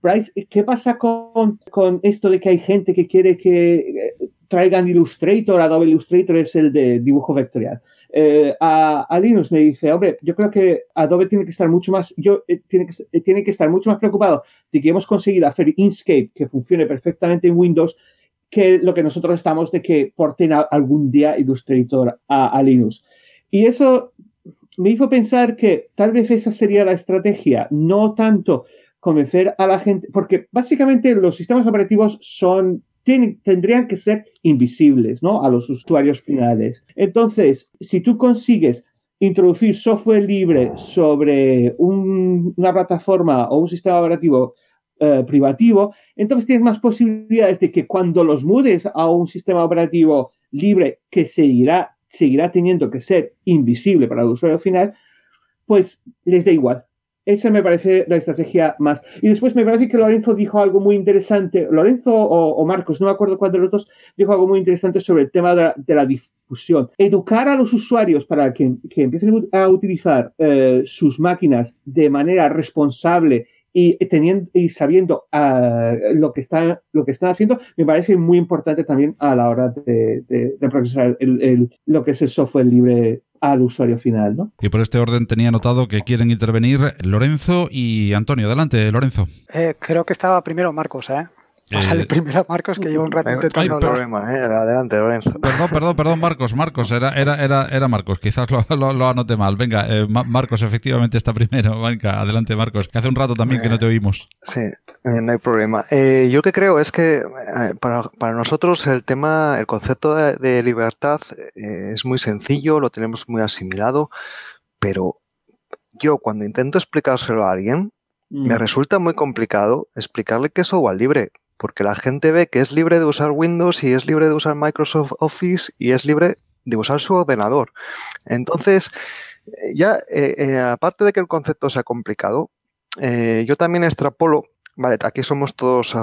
Bryce, ¿qué pasa con, con, esto de que hay gente que quiere que eh, traigan Illustrator, Adobe Illustrator es el de dibujo vectorial. Eh, a, Linux me dice, hombre, yo creo que Adobe tiene que estar mucho más, yo, eh, tiene, que, eh, tiene que estar mucho más preocupado de que hemos conseguido hacer Inkscape que funcione perfectamente en Windows que lo que nosotros estamos de que porten algún día Illustrator a, a Linux. Y eso me hizo pensar que tal vez esa sería la estrategia, no tanto convencer a la gente, porque básicamente los sistemas operativos son tendrían que ser invisibles ¿no? a los usuarios finales. Entonces, si tú consigues introducir software libre sobre una plataforma o un sistema operativo eh, privativo, entonces tienes más posibilidades de que cuando los mudes a un sistema operativo libre que seguirá, seguirá teniendo que ser invisible para el usuario final, pues les da igual. Esa me parece la estrategia más. Y después me parece que Lorenzo dijo algo muy interesante. Lorenzo o, Marcos, no me acuerdo cuál de los dos, dijo algo muy interesante sobre el tema de la, difusión. Educar a los usuarios para que, empiecen a utilizar eh, sus máquinas de manera responsable y teniendo y sabiendo ah, lo que están lo que están haciendo me parece muy importante también a la hora de, de, procesar lo que es el software libre al usuario final. ¿no? Y por este orden tenía notado que quieren intervenir Lorenzo y Antonio. Adelante, Lorenzo. Eh, creo que estaba primero Marcos, ¿eh? Sale primero Marcos que lleva un rato intentando problema, ¿eh? Adelante, Lorenzo. Perdón, perdón, perdón, Marcos, Marcos, era, era, era, era Marcos, quizás lo, lo, anoté mal. Venga, eh, Marcos efectivamente está primero. Venga, adelante, Marcos, que hace un rato también que no te oímos. Sí, eh, no hay problema. Eh, yo que creo es que para, para, nosotros el tema, el concepto de, libertad es muy sencillo, lo tenemos muy asimilado, pero yo cuando intento explicárselo a alguien, me mm. resulta muy complicado explicarle que es software libre porque la gente ve que es libre de usar Windows y es libre de usar Microsoft Office y es libre de usar su ordenador. Entonces, eh, ya, eh, eh, aparte de que el concepto sea complicado, yo también extrapolo, vale, aquí somos todos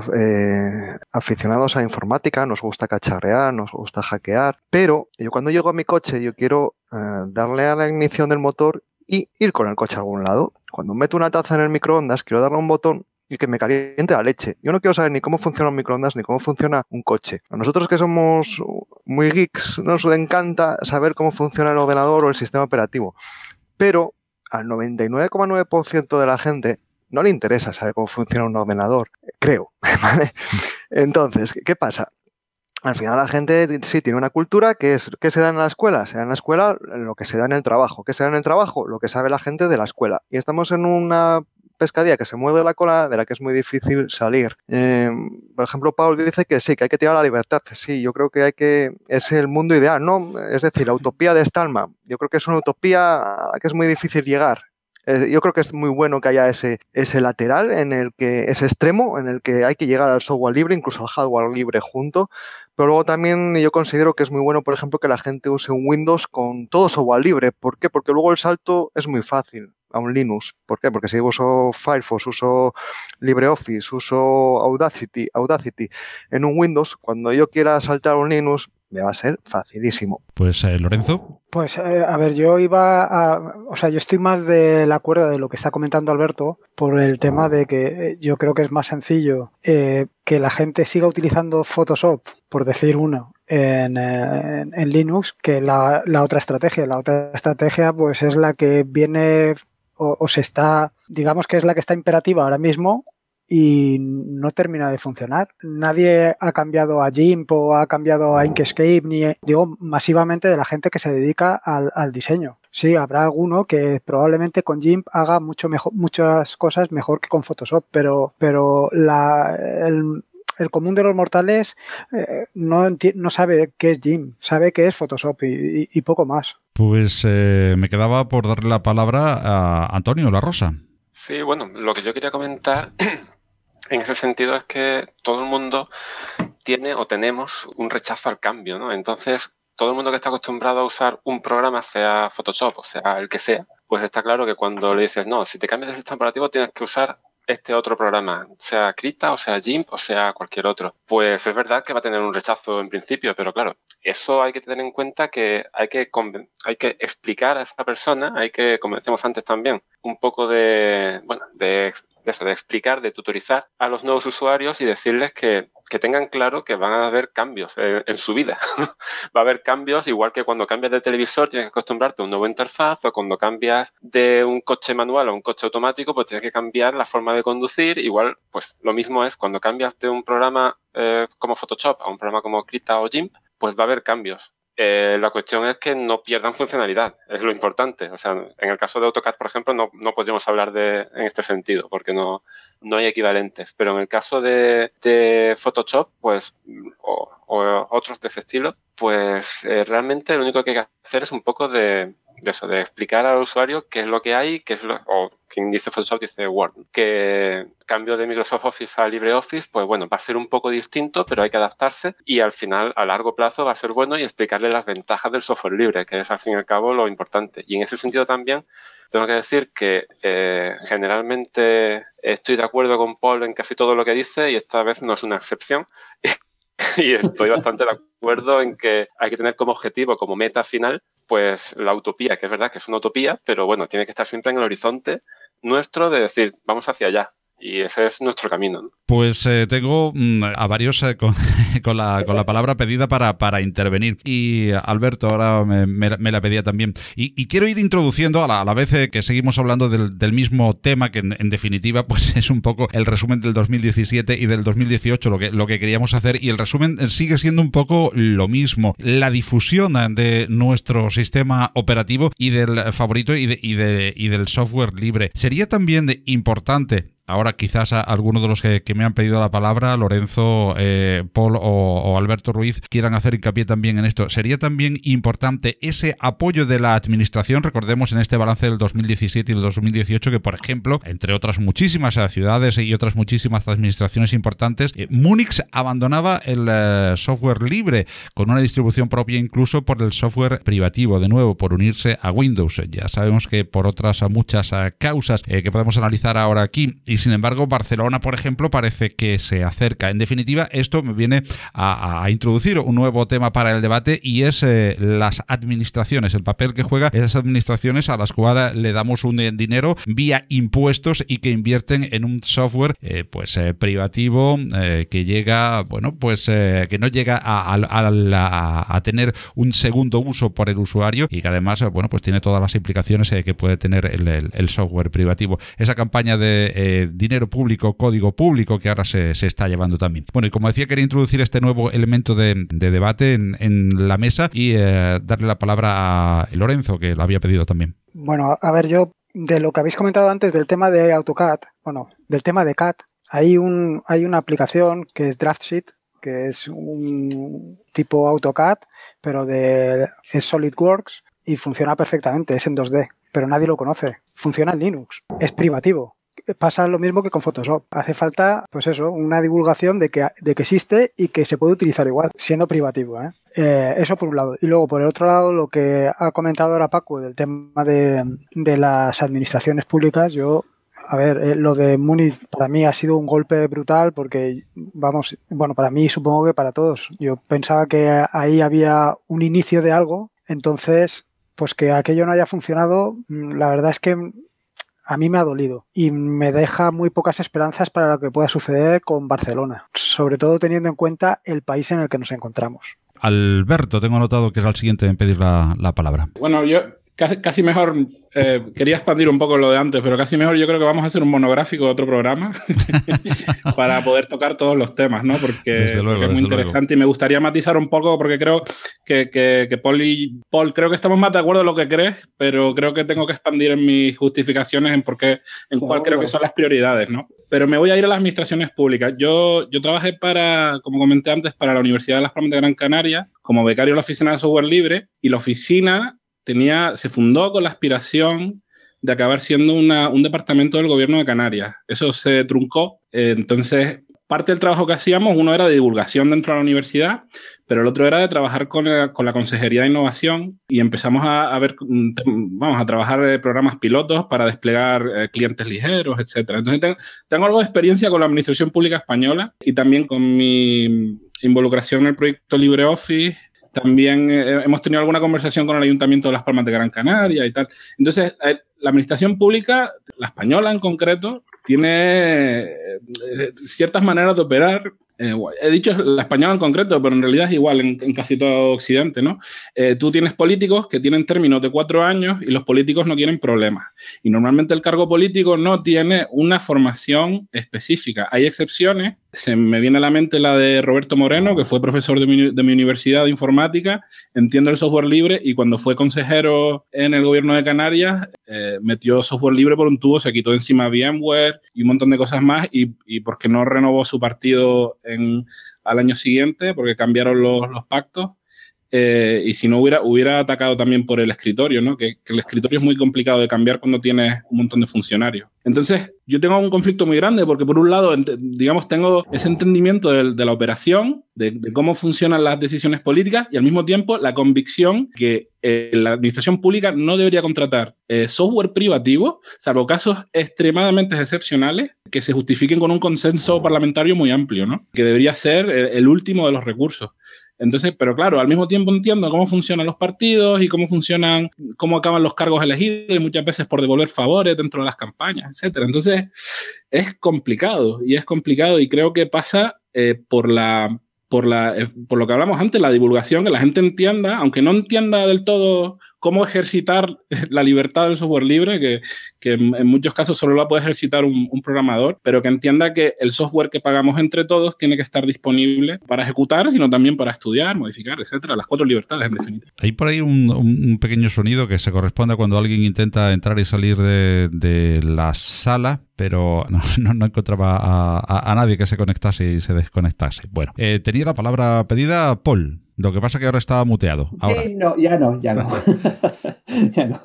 aficionados a informática, nos gusta cacharrear, nos gusta hackear, pero yo cuando llego a mi coche, yo quiero darle a la ignición del motor y ir con el coche a algún lado. Cuando meto una taza en el microondas, quiero darle un botón y que me caliente la leche. Yo no quiero saber ni cómo funciona un microondas ni cómo funciona un coche. A nosotros que somos muy geeks nos encanta saber cómo funciona el ordenador o el sistema operativo. Pero al 99,9% de la gente no le interesa saber cómo funciona un ordenador, creo. Entonces, ¿qué pasa? Al final la gente sí tiene una cultura que es que se da en la escuela, se da en la escuela lo que se da en el trabajo, ¿qué se da en el trabajo, lo que sabe la gente de la escuela. Y estamos en una pescadilla que se mueve la cola de la que es muy difícil salir. Em, por ejemplo, Paul dice que sí, que hay que tirar la libertad. Sí, yo creo que hay que. Es el mundo ideal, ¿no? Es decir, la utopía de Stallman. Yo creo que es una utopía a la que es muy difícil llegar. Eh, yo creo que es muy bueno que haya ese, ese lateral en el que, ese extremo en el que hay que llegar al software libre, incluso al hardware libre junto, pero luego también yo considero que es muy bueno, por ejemplo, que la gente use un Windows con todo software libre. ¿Por qué? Porque luego el salto es muy fácil a un Linux. ¿Por qué? Porque si uso Firefox, uso LibreOffice, uso Audacity, Audacity en un Windows, cuando yo quiera saltar a un Linux, me va a ser facilísimo. Pues eh, Lorenzo. Pues eh, a ver, yo iba a, o sea, yo estoy más de acuerdo de lo que está comentando Alberto por el tema de que eh, yo creo que es más sencillo que la gente siga utilizando Photoshop, por decir uno, en, en, Linux que la, la, otra estrategia. La otra estrategia pues es la que viene o, se está, digamos que es la que está imperativa ahora mismo y no termina de funcionar. Nadie ha cambiado a GIMP o ha cambiado a Inkscape, ni digo masivamente de la gente que se dedica al, diseño. Sí, habrá alguno que probablemente con GIMP haga mucho mejor, muchas cosas mejor que con Photoshop, pero, pero la, el, común de los mortales eh, no, no sabe qué es GIMP, sabe qué es Photoshop y, poco más. Pues eh, me quedaba por darle la palabra a Antonio La Rosa. Sí, bueno, lo que yo quería comentar en ese sentido es que todo el mundo tiene o tenemos un rechazo al cambio, ¿no? Entonces, todo el mundo que está acostumbrado a usar un programa, sea Photoshop o sea el que sea, pues está claro que cuando le dices, no, si te cambias de sistema operativo tienes que usar este otro programa, sea Krita o sea GIMP o sea cualquier otro. Pues es verdad que va a tener un rechazo en principio, pero claro, eso hay que tener en cuenta que hay que, hay que explicar a esa persona, hay que, como antes también, un poco de, bueno, de, eso, de explicar, de tutorizar a los nuevos usuarios y decirles que, que tengan claro que van a haber cambios en, su vida. Va a haber cambios, igual que cuando cambias de televisor tienes que acostumbrarte a un nuevo interfaz o cuando cambias de un coche manual a un coche automático, pues tienes que cambiar la forma de conducir. Igual, pues lo mismo es cuando cambias de un programa eh, como Photoshop a un programa como Krita o GIMP, pues va a haber cambios. Eh, la cuestión es que no pierdan funcionalidad, es lo importante. O sea, en el caso de AutoCAD, por ejemplo, no, no podríamos hablar de, en este sentido, porque no, no hay equivalentes. Pero en el caso de, de Photoshop, pues, o, otros de ese estilo, pues eh, realmente lo único que hay que hacer es un poco de, de eso, de explicar al usuario qué es lo que hay, qué es lo, o quien dice Photoshop dice Word, que cambio de Microsoft Office a LibreOffice, pues bueno, va a ser un poco distinto, pero hay que adaptarse y al final, a largo plazo, va a ser bueno y explicarle las ventajas del software libre, que es al fin y al cabo lo importante. Y en ese sentido también tengo que decir que eh, generalmente estoy de acuerdo con Paul en casi todo lo que dice y esta vez no es una excepción. y estoy bastante de acuerdo en que hay que tener como objetivo, como meta final, pues la utopía, que es verdad que es una utopía, pero bueno, tiene que estar siempre en el horizonte nuestro de decir, vamos hacia allá. Y ese es nuestro camino. Pues eh, tengo mm, a varios eh, con, la, palabra pedida para, para intervenir. Y Alberto ahora me, la pedía también. Y, quiero ir introduciendo a la, vez que seguimos hablando del, mismo tema, que en, definitiva pues es un poco el resumen del 2017 y del 2018 lo que, lo que queríamos hacer. Y el resumen sigue siendo un poco lo mismo. La difusión de nuestro sistema operativo y del favorito y, de, y del software libre. Sería también importante Ahora quizás a algunos de los que, me han pedido la palabra, Lorenzo, eh, Paul o, Alberto Ruiz, quieran hacer hincapié también en esto. Sería también importante ese apoyo de la administración. Recordemos en este balance del 2017 y del 2018 que, por ejemplo, entre otras muchísimas ciudades y otras muchísimas administraciones importantes, eh, Munich abandonaba el eh, software libre con una distribución propia incluso por el software privativo, de nuevo, por unirse a Windows. Ya sabemos que por otras muchas causas que podemos analizar ahora aquí sin embargo Barcelona, por ejemplo, parece que se acerca. En definitiva, esto me viene a, introducir un nuevo tema para el debate y es eh, las administraciones, el papel que juegan esas administraciones a las cuales le damos un dinero vía impuestos y que invierten en un software eh, pues eh, privativo que llega, bueno, pues que no llega a, tener un segundo uso por el usuario y que además, bueno, pues tiene todas las implicaciones que puede tener el, software privativo. Esa campaña de dinero público, código público que ahora se, está llevando también. Bueno, y como decía, quería introducir este nuevo elemento de, debate en, la mesa y eh, darle la palabra a Lorenzo, que lo había pedido también. Bueno, a ver, yo de lo que habéis comentado antes del tema de AutoCAD, bueno, del tema de CAD, hay, un, hay una aplicación que es DraftSheet, que es un tipo AutoCAD, pero de, es SolidWorks y funciona perfectamente, es en 2D, pero nadie lo conoce. Funciona en Linux, es privativo pasa lo mismo que con Photoshop. Hace falta, pues eso, una divulgación de que, de que existe y que se puede utilizar igual, siendo privativo. ¿eh? Eh, eso por un lado. Y luego, por el otro lado, lo que ha comentado ahora Paco del tema de, de las administraciones públicas, yo a ver, eh, lo de Munich para mí ha sido un golpe brutal porque, vamos, bueno, para mí supongo que para todos. Yo pensaba que ahí había un inicio de algo, entonces, pues que aquello no haya funcionado, mm, la verdad es que a mí me ha dolido y me deja muy pocas esperanzas para lo que pueda suceder con Barcelona, sobre todo teniendo en cuenta el país en el que nos encontramos. Alberto, tengo notado que era el siguiente en pedir la, la palabra. Bueno, yo casi, mejor, eh, quería expandir un poco lo de antes, pero casi mejor yo creo que vamos a hacer un monográfico de otro programa para poder tocar todos los temas, ¿no? Porque, es muy interesante y me gustaría matizar un poco porque creo que, que, Paul y Paul, creo que estamos más de acuerdo en lo que crees, pero creo que tengo que expandir en mis justificaciones en por qué, en cuál creo que son las prioridades, ¿no? Pero me voy a ir a las administraciones públicas. Yo, yo trabajé para, como comenté antes, para la Universidad de Las Palmas de Gran Canaria como becario en la oficina de software libre y la oficina tenía, se fundó con la aspiración de acabar siendo un departamento del gobierno de Canarias. Eso se truncó. Eh, entonces, parte del trabajo que hacíamos, uno era de divulgación dentro de la universidad, pero el otro era de trabajar con la, Consejería de Innovación y empezamos a, ver, mm, vamos, a trabajar eh, programas pilotos para desplegar eh, clientes ligeros, etc. Entonces, tengo, tengo algo de experiencia con la Administración Pública Española y también con mi involucración en el proyecto LibreOffice también eh, hemos tenido alguna conversación con el Ayuntamiento de Las Palmas de Gran Canaria y tal. Entonces, eh, la administración pública, la española en concreto, tiene eh, ciertas maneras de operar eh, he dicho la española en concreto, pero en realidad es igual en, casi todo Occidente, ¿no? Eh, tú tienes políticos que tienen términos de cuatro años y los políticos no quieren problemas. Y normalmente el cargo político no tiene una formación específica. Hay excepciones. Se me viene a la mente la de Roberto Moreno, que fue profesor de mi, universidad de informática, entiende el software libre y cuando fue consejero en el gobierno de Canarias, eh, metió software libre por un tubo, se quitó encima VMware y un montón de cosas más y porque no renovó su partido al año siguiente porque cambiaron los, pactos. Eh, y si no hubiera, atacado también por el escritorio, ¿no? Que, el escritorio es muy complicado de cambiar cuando tienes un montón de funcionarios. Entonces, yo tengo un conflicto muy grande porque por un lado, digamos, tengo ese entendimiento de, la operación, de, cómo funcionan las decisiones políticas y al mismo tiempo la convicción que eh, la administración pública no debería contratar eh, software privativo, salvo casos extremadamente excepcionales que se justifiquen con un consenso parlamentario muy amplio, ¿no? Que debería ser el último de los recursos. Entonces, pero claro, al mismo tiempo entiendo cómo funcionan los partidos y cómo funcionan, cómo acaban los cargos elegidos y muchas veces por devolver favores dentro de las campañas, etcétera. Entonces, es complicado y es complicado y creo que pasa eh, por la por, la, eh, por lo que hablamos antes, la divulgación, que la gente entienda, aunque no entienda del todo cómo ejercitar la libertad del software libre, que, en, muchos casos solo la puede ejercitar un, programador, pero que entienda que el software que pagamos entre todos tiene que estar disponible para ejecutar, sino también para estudiar, modificar, etcétera, las cuatro libertades en definitiva. Hay por ahí un, pequeño sonido que se corresponde a cuando alguien intenta entrar y salir de, la sala, pero no, encontraba a, a, nadie que se conectase y se desconectase. Bueno, eh, tenía la palabra pedida Paul. Lo que pasa es que ahora estaba muteado. Ahora. Sí, no, ya no, ya no. ya no.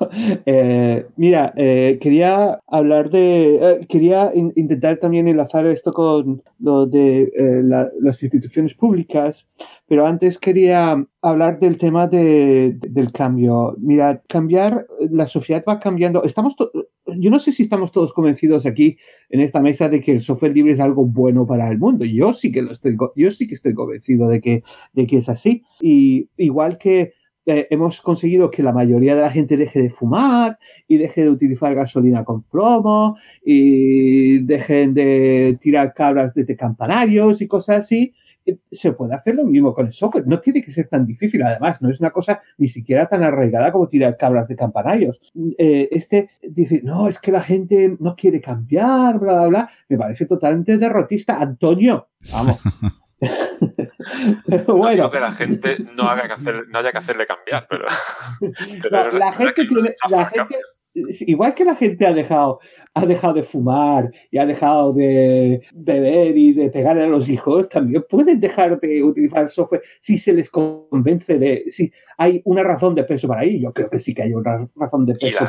Eh, mira, eh, quería hablar de. Eh, quería intentar también enlazar esto con lo de las instituciones públicas, pero antes quería hablar del tema de, del cambio. Mira, cambiar, la sociedad va cambiando. Estamos yo no sé si estamos todos convencidos aquí en esta mesa de que el software libre es algo bueno para el mundo. Yo sí que lo estoy, yo sí que estoy convencido de que, de que es así. Y igual que eh, hemos conseguido que la mayoría de la gente deje de fumar y deje de utilizar gasolina con plomo y dejen de tirar cabras desde campanarios y cosas así, se puede hacer lo mismo con el software. No tiene que ser tan difícil, además, no es una cosa ni siquiera tan arraigada como tirar cabras de campanarios. Eh, este dice, no, es que la gente no quiere cambiar, bla, bla, bla. Me parece totalmente derrotista. Antonio, vamos. pero bueno. que la gente no, haga que hacer, no haya que hacerle cambiar, pero. la, gente tiene. La gente, igual que la gente ha dejado ha dejado de fumar y ha dejado de beber y de pegarle a los hijos, también pueden dejar de utilizar software si se les convence de si hay una razón de peso para ello. Yo creo que sí que hay una razón de peso.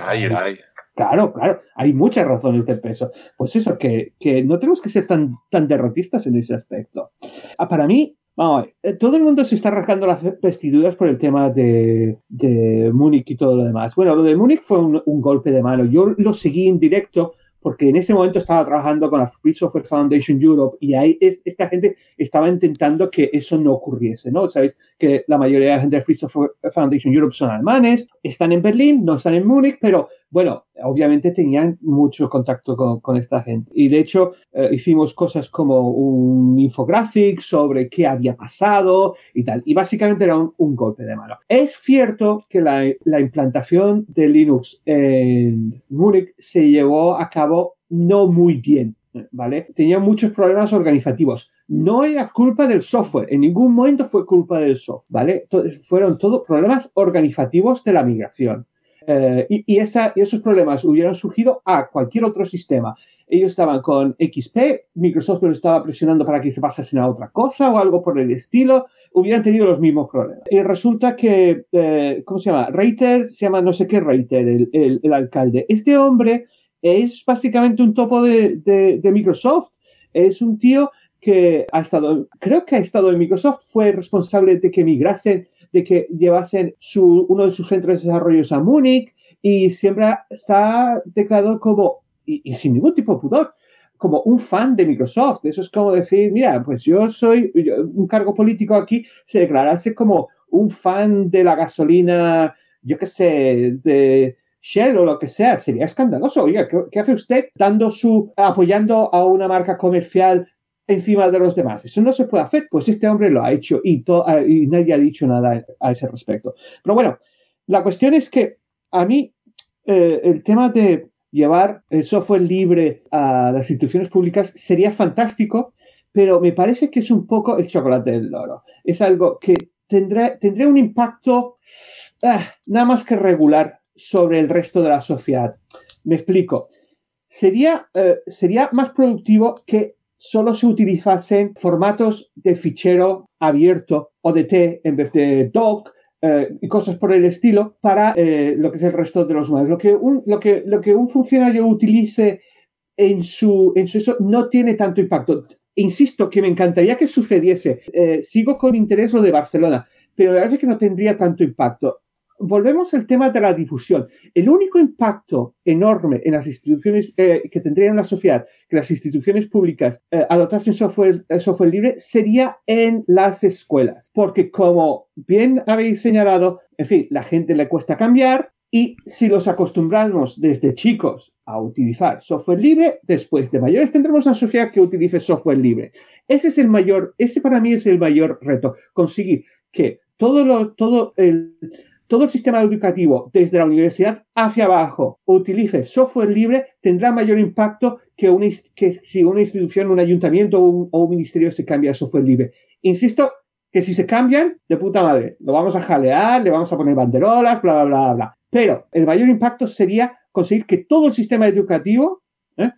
Claro, claro, hay muchas razones de peso. Pues eso, que, que no tenemos que ser tan, tan derrotistas en ese aspecto. Ah, para mí, Vamos, eh, todo el mundo se está rasgando las vestiduras por el tema de, de Múnich y todo lo demás. Bueno, lo de Múnich fue un, un, golpe de mano. Yo lo seguí en directo porque en ese momento estaba trabajando con la Free Software Foundation Europe y ahí esta gente estaba intentando que eso no ocurriese, ¿no? Sabéis que la mayoría de la gente de Free Software Foundation Europe son alemanes, están en Berlín, no están en Múnich, pero bueno, obviamente tenían mucho contacto con, esta gente. Y de hecho, eh, hicimos cosas como un infographic sobre qué había pasado y tal. Y básicamente era un, golpe de mano. Es cierto que la, la, implantación de Linux en Múnich se llevó a cabo no muy bien. ¿Vale? Tenía muchos problemas organizativos. No era culpa del software, en ningún momento fue culpa del software, ¿vale? fueron todos problemas organizativos de la migración. Eh, y, esa, esos problemas hubieran surgido a cualquier otro sistema. Ellos estaban con XP, Microsoft los estaba presionando para que se pasasen a otra cosa o algo por el estilo, hubieran tenido los mismos problemas. Y resulta que, eh, ¿cómo se llama? Reiter, se llama no sé qué Reiter, el, el, alcalde. Este hombre es básicamente un topo de, de, de Microsoft. Es un tío que ha estado, creo que ha estado en Microsoft, fue responsable de que migrasen de que llevasen su, uno de sus centros de desarrollo a Múnich y siempre se ha declarado como, y, sin ningún tipo de pudor, como un fan de Microsoft. Eso es como decir, mira, pues yo soy un cargo político aquí, se declarase como un fan de la gasolina, yo qué sé, de Shell o lo que sea, sería escandaloso. Oiga, ¿qué, hace usted dando su, apoyando a una marca comercial encima de los demás. Eso no se puede hacer. Pues este hombre lo ha hecho y, nadie ha dicho nada a ese respecto. Pero bueno, la cuestión es que a mí eh, el tema de llevar el software libre a las instituciones públicas sería fantástico, pero me parece que es un poco el chocolate del loro. Es algo que tendrá, tendría un impacto ah, nada más que regular sobre el resto de la sociedad. Me explico. Sería, eh, sería más productivo que solo se utilizasen formatos de fichero abierto o de T en vez de doc eh, y cosas por el estilo para eh, lo que es el resto de los humanos. Lo que un, lo que, lo que un funcionario utilice en su, en su eso no tiene tanto impacto. Insisto que me encantaría que sucediese. Eh, sigo con interés lo de Barcelona, pero la verdad es que no tendría tanto impacto volvemos al tema de la difusión. El único impacto enorme en las instituciones eh, que tendría en la sociedad que las instituciones públicas eh, adoptasen software, eh, software libre sería en las escuelas. Porque como bien habéis señalado, en fin, la gente le cuesta cambiar, Y si los acostumbramos desde chicos a utilizar software libre, después de mayores tendremos una sociedad que utilice software libre. Ese es el mayor, ese para mí es el mayor reto, conseguir que todo, lo, todo, el, todo el sistema educativo, desde la universidad hacia abajo, utilice software libre, tendrá mayor impacto que, si una institución, un ayuntamiento o un, ministerio se cambia a software libre. Insisto, que si se cambian, de puta madre, lo vamos a jalear, le vamos a poner banderolas, bla, bla, bla, bla. Pero el mayor impacto sería conseguir que todo el sistema educativo ¿eh?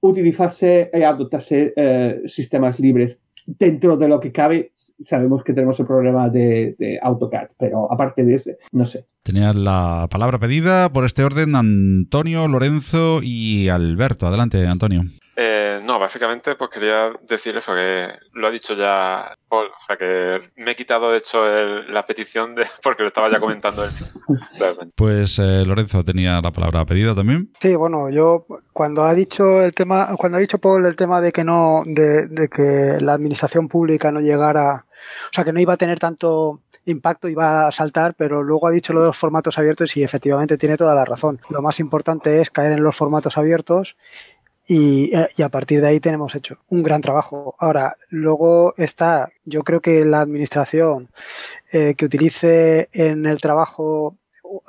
utilizase y adoptase eh, sistemas libres. Dentro de lo que cabe, sabemos que tenemos el problema de, de, AutoCAD, pero aparte de ese, no sé. Tenía la palabra pedida por este orden Antonio, Lorenzo y Alberto. Adelante, Antonio. Eh, no, básicamente pues quería decir eso, que lo ha dicho ya Paul, o sea que me he quitado de hecho el, la petición de porque lo estaba ya comentando él. pues eh, Lorenzo tenía la palabra pedida también. Sí, bueno, yo cuando ha dicho el tema, cuando ha dicho Paul el tema de que no, de, de que la administración pública no llegara, o sea que no iba a tener tanto impacto iba a saltar, pero luego ha dicho lo de los formatos abiertos y efectivamente tiene toda la razón. Lo más importante es caer en los formatos abiertos y, y, a partir de ahí tenemos hecho un gran trabajo. Ahora, luego está, yo creo que la administración eh, que utilice en el trabajo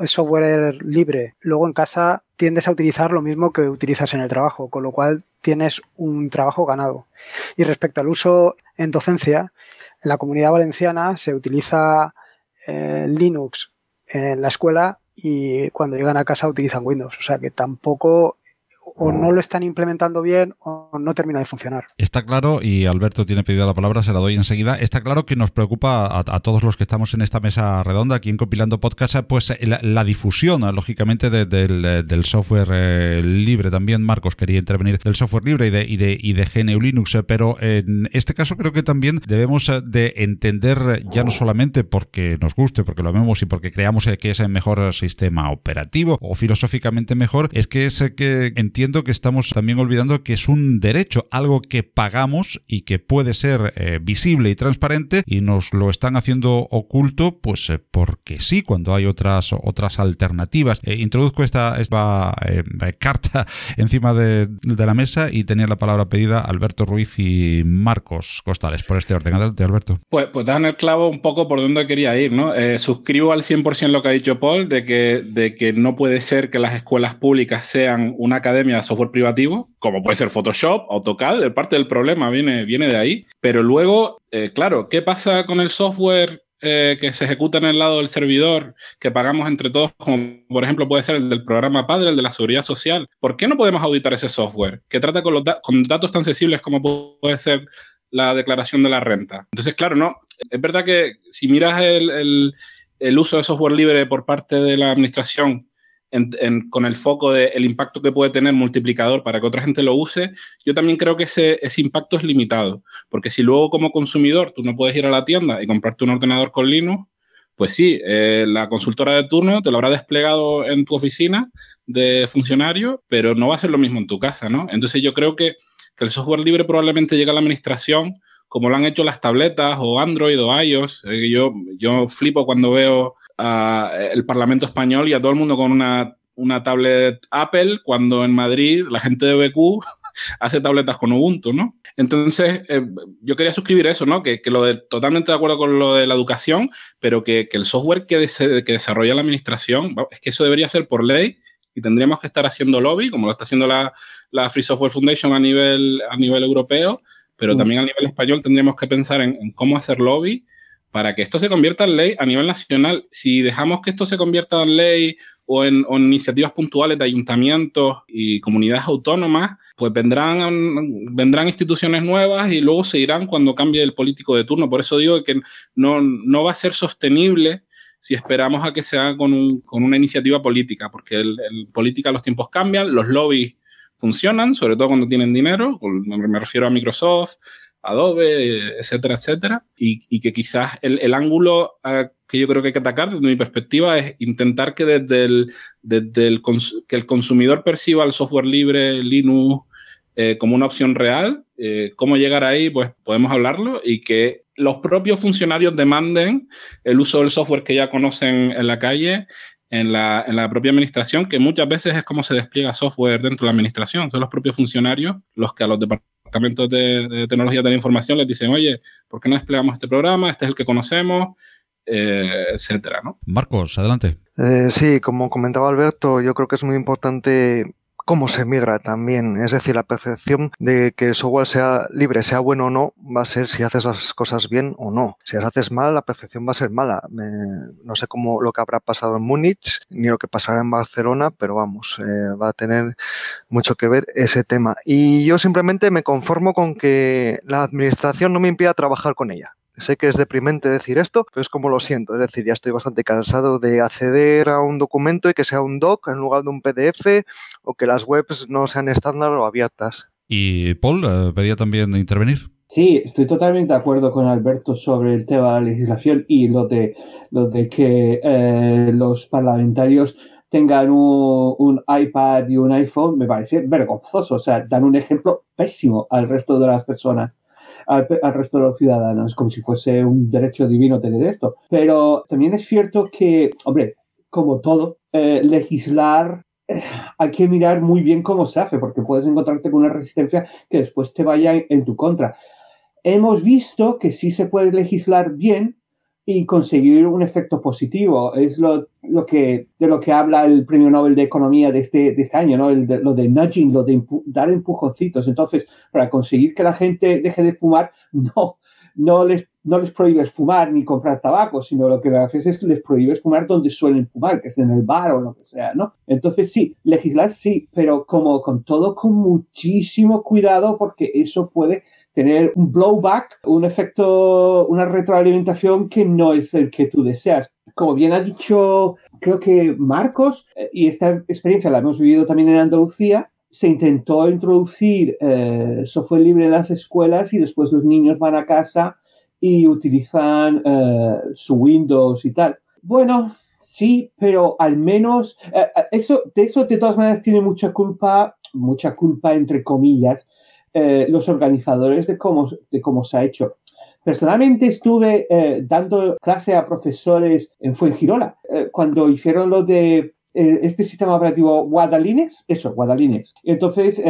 software libre, luego en casa tiendes a utilizar lo mismo que utilizas en el trabajo, con lo cual tienes un trabajo ganado. Y respecto al uso en docencia, en la comunidad valenciana se utiliza eh, Linux en la escuela y cuando llegan a casa utilizan Windows. O sea que tampoco o no lo están implementando bien o no termina de funcionar. Está claro, y Alberto tiene pedido la palabra, se la doy enseguida. Está claro que nos preocupa a, todos los que estamos en esta mesa redonda, aquí en Compilando Podcast, pues la, difusión, lógicamente, de, de, del software eh, libre. También Marcos quería intervenir del software libre y de, GNU Linux, pero en este caso creo que también debemos de entender, ya no solamente porque nos guste, porque lo vemos y porque creamos que es el mejor sistema operativo o filosóficamente mejor, es que es que que estamos también olvidando que es un derecho, algo que pagamos y que puede ser eh, visible y transparente y nos lo están haciendo oculto, pues eh, porque sí, cuando hay otras, otras alternativas. Eh, introduzco esta, esta carta encima de, la mesa y tenía la palabra pedida Alberto Ruiz y Marcos Costales por este orden. Adelante, Alberto. Pues, pues dan el clavo un poco por donde quería ir, ¿no? suscribo al 100% lo que ha dicho Paul, de que, de que no puede ser que las escuelas públicas sean una academia de software privativo, como puede ser Photoshop, AutoCAD, parte del problema viene, viene de ahí. Pero luego, eh, claro, ¿qué pasa con el software eh, que se ejecuta en el lado del servidor, que pagamos entre todos, como por ejemplo puede ser el del programa padre, el de la seguridad social? ¿Por qué no podemos auditar ese software que trata con, datos tan sensibles como puede ser la declaración de la renta? Entonces, claro, no, es verdad que si miras el, el uso de software libre por parte de la administración en, con el foco del el impacto que puede tener multiplicador para que otra gente lo use, yo también creo que ese, ese, impacto es limitado. Porque si luego como consumidor tú no puedes ir a la tienda y comprarte un ordenador con Linux, pues sí, eh, la consultora de turno te lo habrá desplegado en tu oficina de funcionario, pero no va a ser lo mismo en tu casa, ¿no? Entonces yo creo que, que el software libre probablemente llega a la administración como lo han hecho las tabletas o Android o iOS. Eh, yo, yo flipo cuando veo uh, el Parlamento español y a todo el mundo con una, una tablet Apple, cuando en Madrid la gente de BQ hace tabletas con Ubuntu, ¿no? Entonces, eh, yo quería suscribir eso, ¿no? Que, que, lo de, totalmente de acuerdo con lo de la educación, pero que, que el software que, que desarrolla la administración, es que eso debería ser por ley y tendríamos que estar haciendo lobby, como lo está haciendo la, la Free Software Foundation a nivel, a nivel europeo, pero mm. también a nivel español tendríamos que pensar en, en, cómo hacer lobby para que esto se convierta en ley a nivel nacional. Si dejamos que esto se convierta en ley o en, iniciativas puntuales de ayuntamientos y comunidades autónomas, pues vendrán, vendrán instituciones nuevas y luego se irán cuando cambie el político de turno. Por eso digo que no, no va a ser sostenible si esperamos a que se haga con, un, con una iniciativa política, porque el, el política los tiempos cambian, los lobbies funcionan, sobre todo cuando tienen dinero, me refiero a Microsoft, Adobe, etcétera, etcétera, y, que quizás el, ángulo que yo creo que hay que atacar desde mi perspectiva es intentar que desde el, desde el, que el consumidor perciba el software libre, Linux, eh, como una opción real. Eh, ¿Cómo llegar ahí? Pues podemos hablarlo y que los propios funcionarios demanden el uso del software que ya conocen en la calle en la, en la, propia administración, que muchas veces es como se despliega software dentro de la administración. Son los propios funcionarios los que a los departamentos de, tecnología de la información les dicen, oye, ¿por qué no desplegamos este programa? Este es el que conocemos, eh, etcétera, ¿no? Marcos, adelante. Eh, sí, como comentaba Alberto, yo creo que es muy importante cómo se migra también. Es decir, la percepción de que el software sea libre, sea bueno o no, va a ser si haces las cosas bien o no. Si las haces mal, la percepción va a ser mala. no sé cómo lo que habrá pasado en Múnich ni lo que pasará en Barcelona, pero vamos, eh, va a tener mucho que ver ese tema. Y yo simplemente me conformo con que la administración no me impida trabajar con ella. Sé que es deprimente decir esto, pero es como lo siento. Es decir, ya estoy bastante cansado de acceder a un documento y que sea un doc en lugar de un PDF o que las webs no sean estándar o abiertas. Y Paul, eh, pedía también intervenir. Sí, estoy totalmente de acuerdo con Alberto sobre el tema de la legislación y lo de, lo de que eh, los parlamentarios tengan un, un, iPad y un iPhone me parece vergonzoso. O sea, dan un ejemplo pésimo al resto de las personas al, resto de los ciudadanos, como si fuese un derecho divino tener esto. Pero también es cierto que, hombre, como todo, eh, legislar eh, hay que mirar muy bien cómo se hace, porque puedes encontrarte con una resistencia que después te vaya en tu contra. Hemos visto que sí se puede legislar bien y conseguir un efecto positivo. Es lo, lo, que, de lo que habla el Premio Nobel de Economía de este, de este año, ¿no? El lo de nudging, lo de dar empujoncitos. Entonces, para conseguir que la gente deje de fumar, no, no les, no les prohíbes fumar ni comprar tabaco, sino lo que haces es les prohíbes fumar donde suelen fumar, que es en el bar o lo que sea, ¿no? Entonces, sí, legislar sí, pero como con todo con muchísimo cuidado porque eso puede tener un blowback, un efecto, una retroalimentación que no es el que tú deseas. Como bien ha dicho, creo que Marcos, eh, y esta experiencia la hemos vivido también en Andalucía, se intentó introducir eh, software libre en las escuelas y después los niños van a casa y utilizan eh, su Windows y tal. Bueno, sí, pero al menos eso, de eso de todas maneras tiene mucha culpa, mucha culpa entre comillas, eh, los organizadores de cómo, de cómo se ha hecho. Personalmente estuve eh, dando clase a profesores en Fuengirola eh, cuando hicieron lo de este sistema operativo Guadalines, eso, Guadalines. Entonces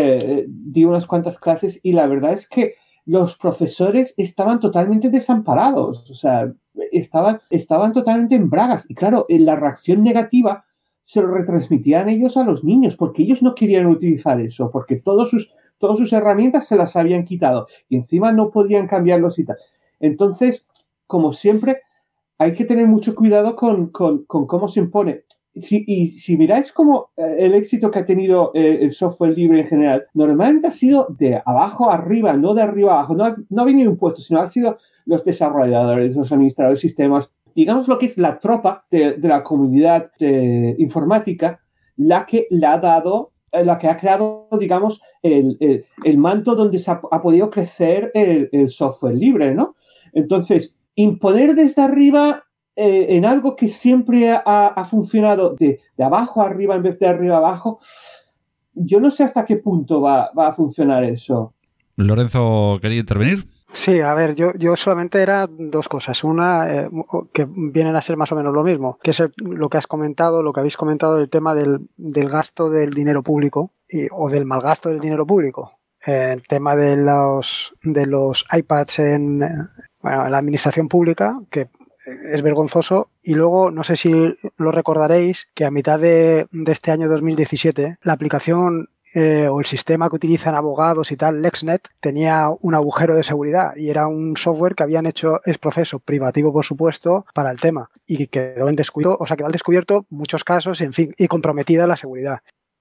di unas cuantas clases y la verdad es que los profesores estaban totalmente desamparados, o sea, estaban, estaban totalmente en bragas. Y claro, la reacción negativa se lo retransmitían ellos a los niños, porque ellos no querían utilizar eso, porque todos sus todas sus herramientas se las habían quitado y encima no podían cambiarlos y tal. Entonces, como siempre, hay que tener mucho cuidado con, cómo se impone. y si miráis como eh, el éxito que ha tenido eh, el software libre en general, normalmente ha sido de abajo arriba, no de arriba abajo, no, no ha venido un puesto, sino han sido los desarrolladores, los administradores de sistemas, digamos lo que es la tropa de, la comunidad de informática, la que le ha dado eh, la que ha creado, digamos, el, manto donde se ha, podido crecer el, software libre, ¿no? Entonces, imponer desde arriba eh, en algo que siempre ha, funcionado de, abajo arriba en vez de arriba abajo, yo no sé hasta qué punto va, va a funcionar eso. Lorenzo, ¿quería intervenir? Sí, a ver, yo, yo solamente era dos cosas. Una, eh, que vienen a ser más o menos lo mismo, que es lo que has comentado, lo que habéis comentado del tema del, del gasto del dinero público o del mal gasto del dinero público. El tema de los, de los iPads en, bueno, en la administración pública, que es vergonzoso. Y luego, no sé si lo recordaréis, que a mitad de, de este año 2017, la aplicación eh, o el sistema que utilizan abogados y tal, LexNet, tenía un agujero de seguridad y era un software que habían hecho es proceso privativo, por supuesto, para el tema y quedó en descubierto, o sea, quedó al descubierto muchos casos, en fin, y comprometida la seguridad.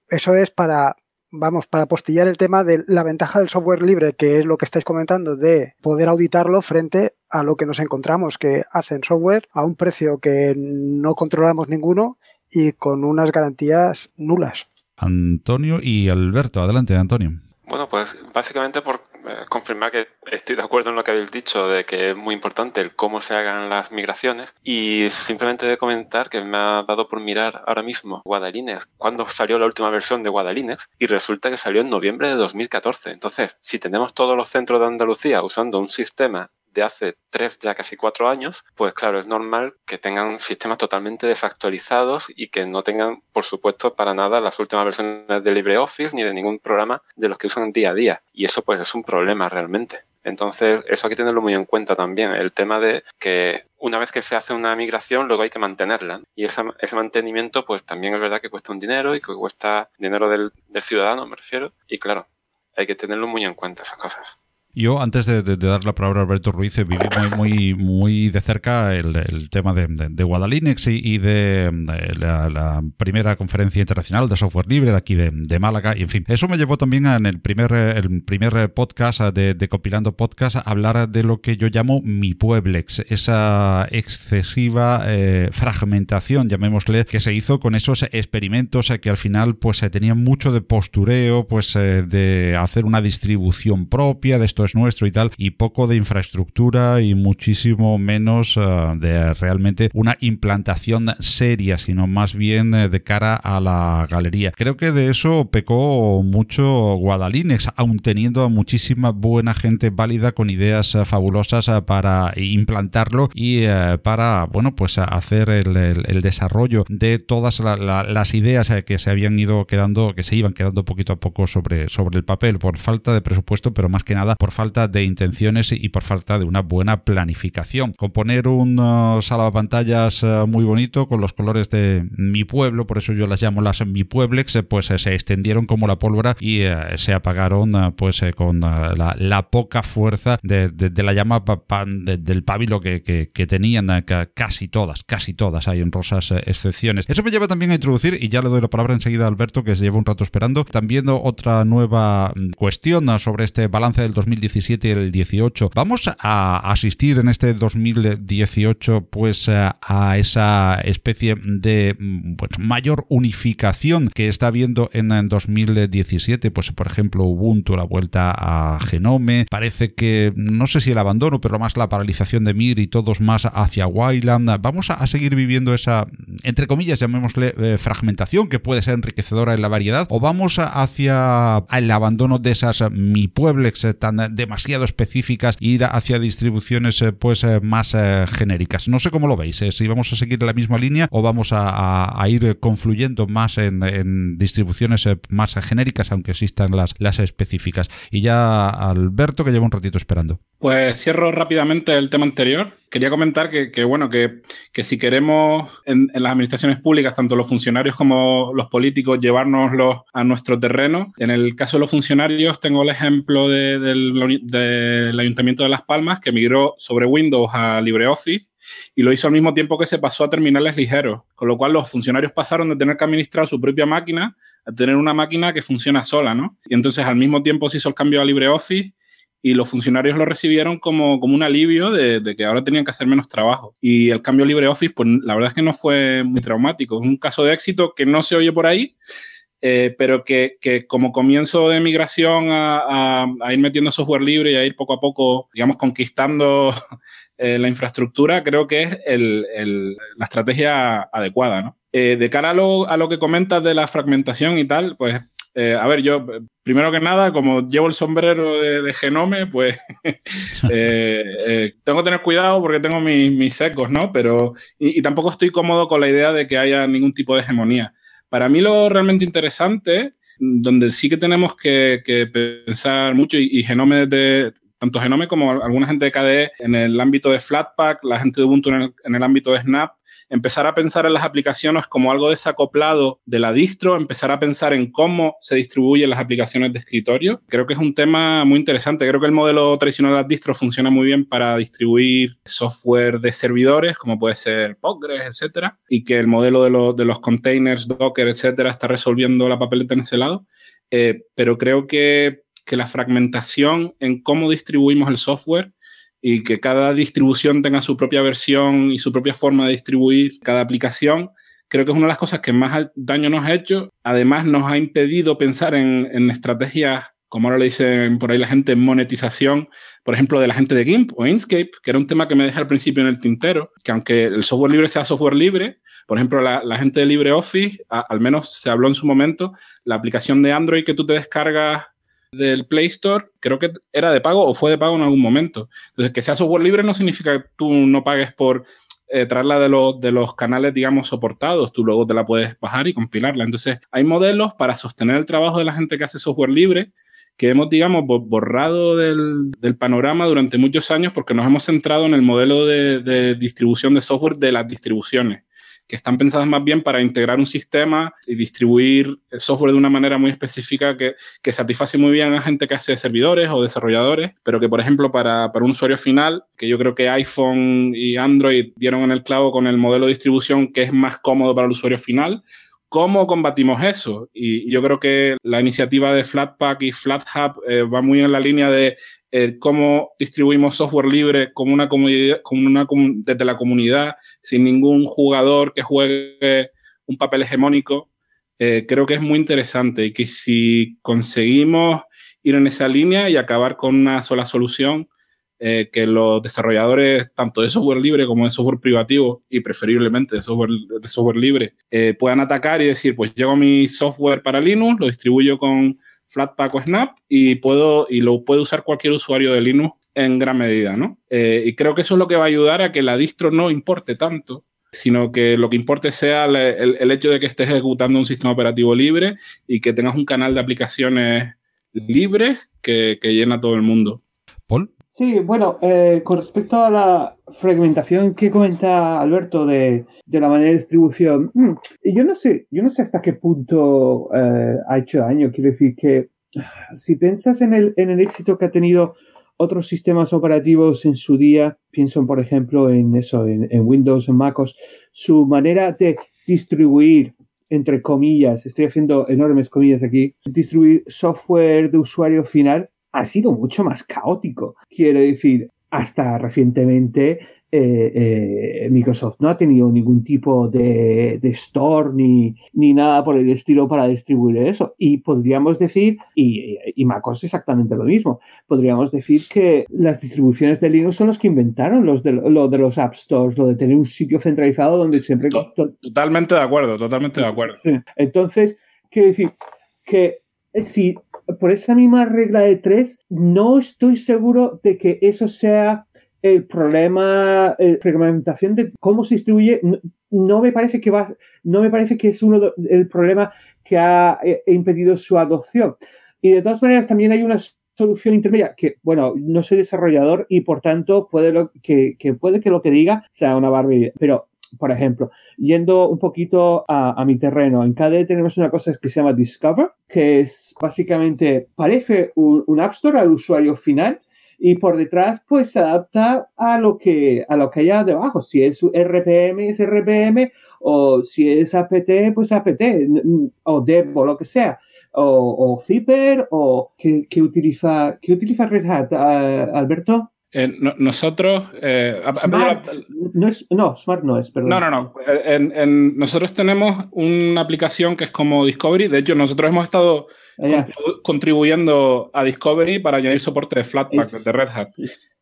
Eso es para, vamos, para postillar el tema de la ventaja del software libre, que es lo que estáis comentando, de poder auditarlo frente a lo que nos encontramos, que hacen software a un precio que no controlamos ninguno y con unas garantías nulas. Antonio y Alberto. Adelante, Antonio. Bueno, pues básicamente por eh, confirmar que estoy de acuerdo en lo que habéis dicho de que es muy importante el cómo se hagan las migraciones y simplemente de comentar que me ha dado por mirar ahora mismo Guadalines, cuando salió la última versión de Guadalines y resulta que salió en noviembre de 2014. Entonces, si tenemos todos los centros de Andalucía usando un sistema de hace tres, ya casi cuatro años, pues claro, es normal que tengan sistemas totalmente desactualizados y que no tengan, por supuesto, para nada las últimas versiones de LibreOffice ni de ningún programa de los que usan día a día. Y eso pues es un problema realmente. Entonces, eso hay que tenerlo muy en cuenta también, el tema de que una vez que se hace una migración, luego hay que mantenerla. Y ese mantenimiento, pues también es verdad que cuesta un dinero y que cuesta dinero del, del ciudadano, me refiero. Y claro, hay que tenerlo muy en cuenta esas cosas. Yo, antes de, dar la palabra a Alberto Ruiz, viví muy, muy, muy de cerca el, tema de, de, Guadalinux y, de, la, primera conferencia internacional de software libre de aquí de, Málaga. Y en fin, eso me llevó también en el primer, el primer podcast de, Compilando Podcast a hablar de lo que yo llamo mi Pueblex, esa excesiva eh, fragmentación, llamémosle, que se hizo con esos experimentos que al final pues tenían mucho de postureo, pues eh, de hacer una distribución propia de nuestro y tal, y poco de infraestructura y muchísimo menos eh, de realmente una implantación seria, sino más bien eh, de cara a la galería. Creo que de eso pecó mucho Guadalines, aun teniendo a muchísima buena gente válida con ideas eh, fabulosas para implantarlo y para, bueno, pues hacer el, desarrollo de todas las ideas que se habían ido quedando, que se iban quedando poquito a poco sobre, sobre el papel por falta de presupuesto, pero más que nada por falta de intenciones y por falta de una buena planificación. Componer un uh, salvapantallas uh, muy bonito con los colores de mi pueblo, por eso yo las llamo las mi pueblex, eh, pues se extendieron como la pólvora y se apagaron pues con la, poca fuerza de, la llama del pábilo que, tenían casi todas, casi todas, hay honrosas excepciones. Eso me lleva también a introducir, y ya le doy la palabra enseguida a Alberto, que se lleva un rato esperando, también otra nueva mm, cuestión sobre este balance del 2019 17 y el 18. Vamos a asistir en este 2018 pues a esa especie de mayor unificación que está habiendo en el 2017, pues por ejemplo Ubuntu, la vuelta a Genome, parece que no sé si el abandono, pero más la paralización de Mir y todos más hacia Wayland. Vamos a, seguir viviendo esa, entre comillas, llamémosle eh, fragmentación que puede ser enriquecedora en la variedad, o vamos hacia el abandono de esas mi pueblex tan demasiado específicas e ir hacia distribuciones eh, pues eh, más eh, genéricas. No sé cómo lo veis, si vamos a seguir la misma línea o vamos a, ir confluyendo más en, distribuciones más genéricas, aunque existan las, las específicas. Y ya Alberto, que lleva un ratito esperando. Pues cierro rápidamente el tema anterior. Quería comentar que, bueno, que, si queremos en, las administraciones públicas, tanto los funcionarios como los políticos, llevárnoslos a nuestro terreno, en el caso de los funcionarios tengo el ejemplo del, Ayuntamiento de Las Palmas, que migró sobre Windows a LibreOffice y lo hizo al mismo tiempo que se pasó a terminales ligeros, con lo cual los funcionarios pasaron de tener que administrar su propia máquina a tener una máquina que funciona sola, ¿no? Y entonces al mismo tiempo se hizo el cambio a LibreOffice y los funcionarios lo recibieron como, como un alivio de, que ahora tenían que hacer menos trabajo. Y el cambio LibreOffice, pues la verdad es que no fue muy traumático. Es un caso de éxito que no se oye por ahí, eh, pero que, que, como comienzo de migración a, a, ir metiendo software libre y a ir poco a poco, digamos, conquistando eh, la infraestructura, creo que es el, el, la estrategia adecuada, ¿no? Eh, de cara a lo, a lo que comentas de la fragmentación y tal, pues eh, a ver, yo, primero que nada, como llevo el sombrero de, Genome, pues eh, eh, tengo que tener cuidado porque tengo mis, secos, ¿no? Pero, y, tampoco estoy cómodo con la idea de que haya ningún tipo de hegemonía. Para mí lo realmente interesante, donde sí que tenemos que, pensar mucho, y, Genome de tanto Genome como alguna gente de KDE en el ámbito de Flatpak, la gente de Ubuntu en el ámbito de Snap, empezar a pensar en las aplicaciones como algo desacoplado de la distro, empezar a pensar en cómo se distribuyen las aplicaciones de escritorio. Creo que es un tema muy interesante. Creo que el modelo tradicional de las distros funciona muy bien para distribuir software de servidores, como puede ser Postgres, etcétera, y que el modelo de, los containers, Docker, etcétera, está resolviendo la papeleta en ese lado. Eh, pero creo que, que la fragmentación en cómo distribuimos el software y que cada distribución tenga su propia versión y su propia forma de distribuir cada aplicación, creo que es una de las cosas que más daño nos ha hecho. Además, nos ha impedido pensar en, estrategias, como ahora le dicen por ahí la gente, monetización, por ejemplo, de la gente de GIMP o Inkscape, que era un tema que me dejé al principio en el tintero, que aunque el software libre sea software libre, por ejemplo, la, gente de LibreOffice, al menos se habló en su momento, la aplicación de Android que tú te descargas del Play Store, creo que era de pago o fue de pago en algún momento. Entonces, que sea software libre no significa que tú no pagues por eh, traerla de los, de los canales, digamos, soportados. Tú luego te la puedes bajar y compilarla. Entonces, hay modelos para sostener el trabajo de la gente que hace software libre que hemos, digamos, borrado del, panorama durante muchos años porque nos hemos centrado en el modelo de, distribución de software de las distribuciones, que están pensadas más bien para integrar un sistema y distribuir software de una manera muy específica que, que satisface muy bien a gente que hace servidores o desarrolladores, pero que, por ejemplo, para, para un usuario final, que yo creo que iPhone y Android dieron en el clavo con el modelo de distribución que es más cómodo para el usuario final, ¿Cómo combatimos eso? Y yo creo que la iniciativa de Flatpak y FlatHub eh, va muy en la línea de eh, cómo distribuimos software libre como una comunidad, como una, desde la comunidad, sin ningún jugador que juegue un papel hegemónico. Eh, creo que es muy interesante y que si conseguimos ir en esa línea y acabar con una sola solución, eh, que los desarrolladores, tanto de software libre como de software privativo y preferiblemente de software, de software libre, eh, puedan atacar y decir, pues llego mi software para Linux, lo distribuyo con Flatpak o Snap y, puedo, y lo puede usar cualquier usuario de Linux en gran medida, ¿no? Eh, y creo que eso es lo que va a ayudar a que la distro no importe tanto, sino que lo que importe sea el, hecho de que estés ejecutando un sistema operativo libre y que tengas un canal de aplicaciones libres que, que llena todo el mundo. Paul. Sí, bueno, eh, con respecto a la fragmentación que comenta Alberto de, la manera de distribución, mm, yo no sé, yo no sé hasta qué punto eh, ha hecho daño. Quiero decir que si piensas en el, en el éxito que ha tenido otros sistemas operativos en su día, pienso por ejemplo en eso, en, en Windows, en MacOS, su manera de distribuir entre comillas, estoy haciendo enormes comillas aquí, distribuir software de usuario final ha sido mucho más caótico. Quiero decir, hasta recientemente eh, eh, Microsoft no ha tenido ningún tipo de, store ni, ni, nada por el estilo para distribuir eso. Y podríamos decir, y, y MacOS exactamente lo mismo, podríamos decir que las distribuciones de Linux son los que inventaron los de, lo de los App Stores, lo de tener un sitio centralizado donde siempre... Totalmente de acuerdo, totalmente de acuerdo. Entonces, quiero decir que si por esa misma regla de tres, no estoy seguro de que eso sea el problema, la fragmentación de cómo se distribuye. No, me parece que va, no me parece que es uno el problema que ha eh, impedido su adopción. Y de todas maneras, también hay una solución intermedia que, bueno, no soy desarrollador y por tanto puede lo, que, que puede que lo que diga sea una barbaridad, pero por ejemplo, yendo un poquito a, mi terreno, en KDE tenemos una cosa que se llama Discover, que es básicamente, parece un, App Store al usuario final y por detrás pues se adapta a lo que a lo que haya debajo. Si es RPM es RPM o si es apt pues apt o dev o lo que sea o, o zipper o que, utiliza que utiliza Red Hat Alberto eh, nosotros. Eh, no, es, no, Smart no es, perdón. No, no, no. En, nosotros tenemos una aplicación que es como Discovery. De hecho, nosotros hemos estado contribuyendo a Discovery para añadir soporte de Flatpak de Red Hat.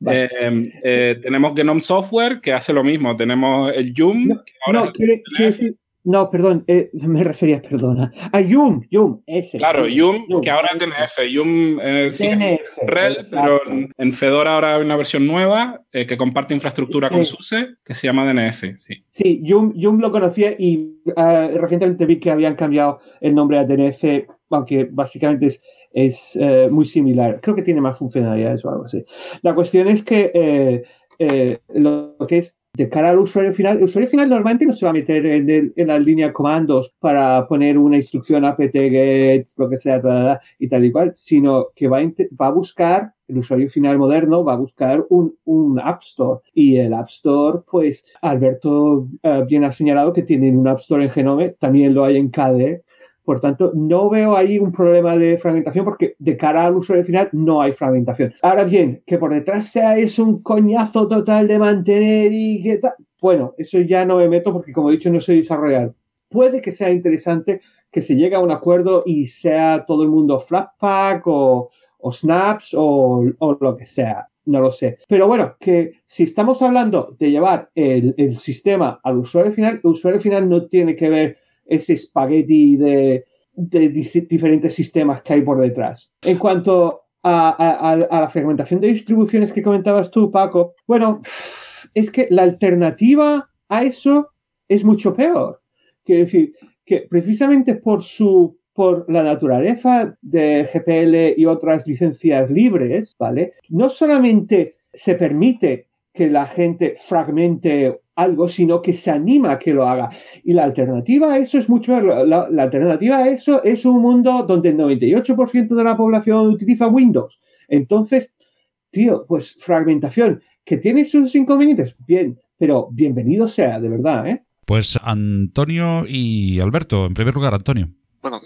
Eh, tenemos Genome Software que hace lo mismo. Tenemos el Joom. No, no quiere, decir, no, perdón, eh, me refería, perdona. A Yum, Yum, ese. Claro, Yum, que ahora es DNF. Yum eh, sí Red, pero en Fedora ahora hay una versión nueva eh, que comparte infraestructura con SUSE que se llama DNF. Sí, sí Yum, Yum lo conocía y uh, recientemente vi que habían cambiado el nombre a DNF, aunque básicamente es, es uh, muy similar. Creo que tiene más funcionalidades o algo así. La cuestión es que uh, lo que es de cara al usuario final, el usuario final normalmente no se va a meter en, la línea de comandos para poner una instrucción apt-get, lo que sea, y tal y cual, sino que va a, va a buscar, el usuario final moderno va a buscar un, un App Store. Y el App Store, pues, Alberto uh, bien ha señalado que tienen un App Store en Genome, también lo hay en KDE, por tanto, no veo ahí un problema de fragmentación porque de cara al usuario final no hay fragmentación. Ahora bien, que por detrás sea eso un coñazo total de mantener y que tal. Bueno, eso ya no me meto porque como he dicho no soy desarrollador. Puede que sea interesante que se llegue a un acuerdo y sea todo el mundo Flatpak o, o Snaps o, lo que sea no lo sé. Pero bueno, que si estamos hablando de llevar el, el, sistema al usuario final, el usuario final no tiene que ver ese espagueti de diferentes sistemas que hay por detrás. En cuanto a, la fragmentación de distribuciones que comentabas tú, Paco, bueno, es que la alternativa a eso es mucho peor. Quiero decir que precisamente por su por la naturaleza de GPL y otras licencias libres, ¿vale? No solamente se permite que la gente fragmente algo, sino que se anima a que lo haga. Y la alternativa a eso es mucho la, la alternativa a eso es un mundo donde el 98% de la población utiliza Windows. Entonces, tío, pues fragmentación, que tiene sus inconvenientes, bien, pero bienvenido sea, de verdad, ¿eh? Pues Antonio y Alberto, en primer lugar, Antonio. Bueno,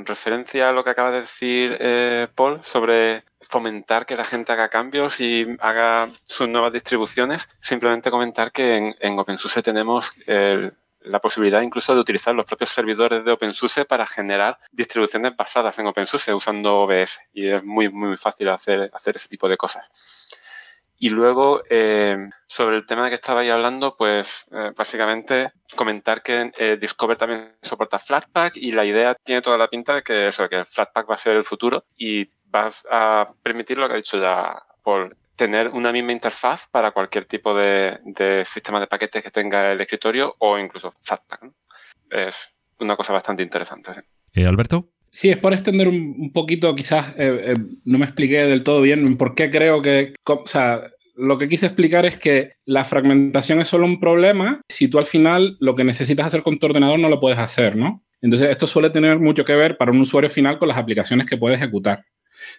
en referencia a lo que acaba de decir eh, Paul sobre fomentar que la gente haga cambios y haga sus nuevas distribuciones, simplemente comentar que en, OpenSUSE tenemos la posibilidad incluso de utilizar los propios servidores de OpenSUSE para generar distribuciones basadas en OpenSUSE usando OBS y es muy, muy fácil hacer, hacer ese tipo de cosas. Y luego, eh, sobre el tema de que estabais hablando, pues eh, básicamente comentar que eh, Discover también soporta Flatpak y la idea tiene toda la pinta de que eso, que Flatpak va a ser el futuro y vas a permitir lo que ha dicho ya Paul, tener una misma interfaz para cualquier tipo de, sistema de paquetes que tenga el escritorio o incluso Flatpak. Es una cosa bastante interesante. Alberto. Sí, es por extender un, poquito, quizás eh, eh, no me expliqué del todo bien por qué creo que, o sea, lo que quise explicar es que la fragmentación es solo un problema si tú al final lo que necesitas hacer con tu ordenador no lo puedes hacer, ¿no? Entonces, esto suele tener mucho que ver para un usuario final con las aplicaciones que puede ejecutar.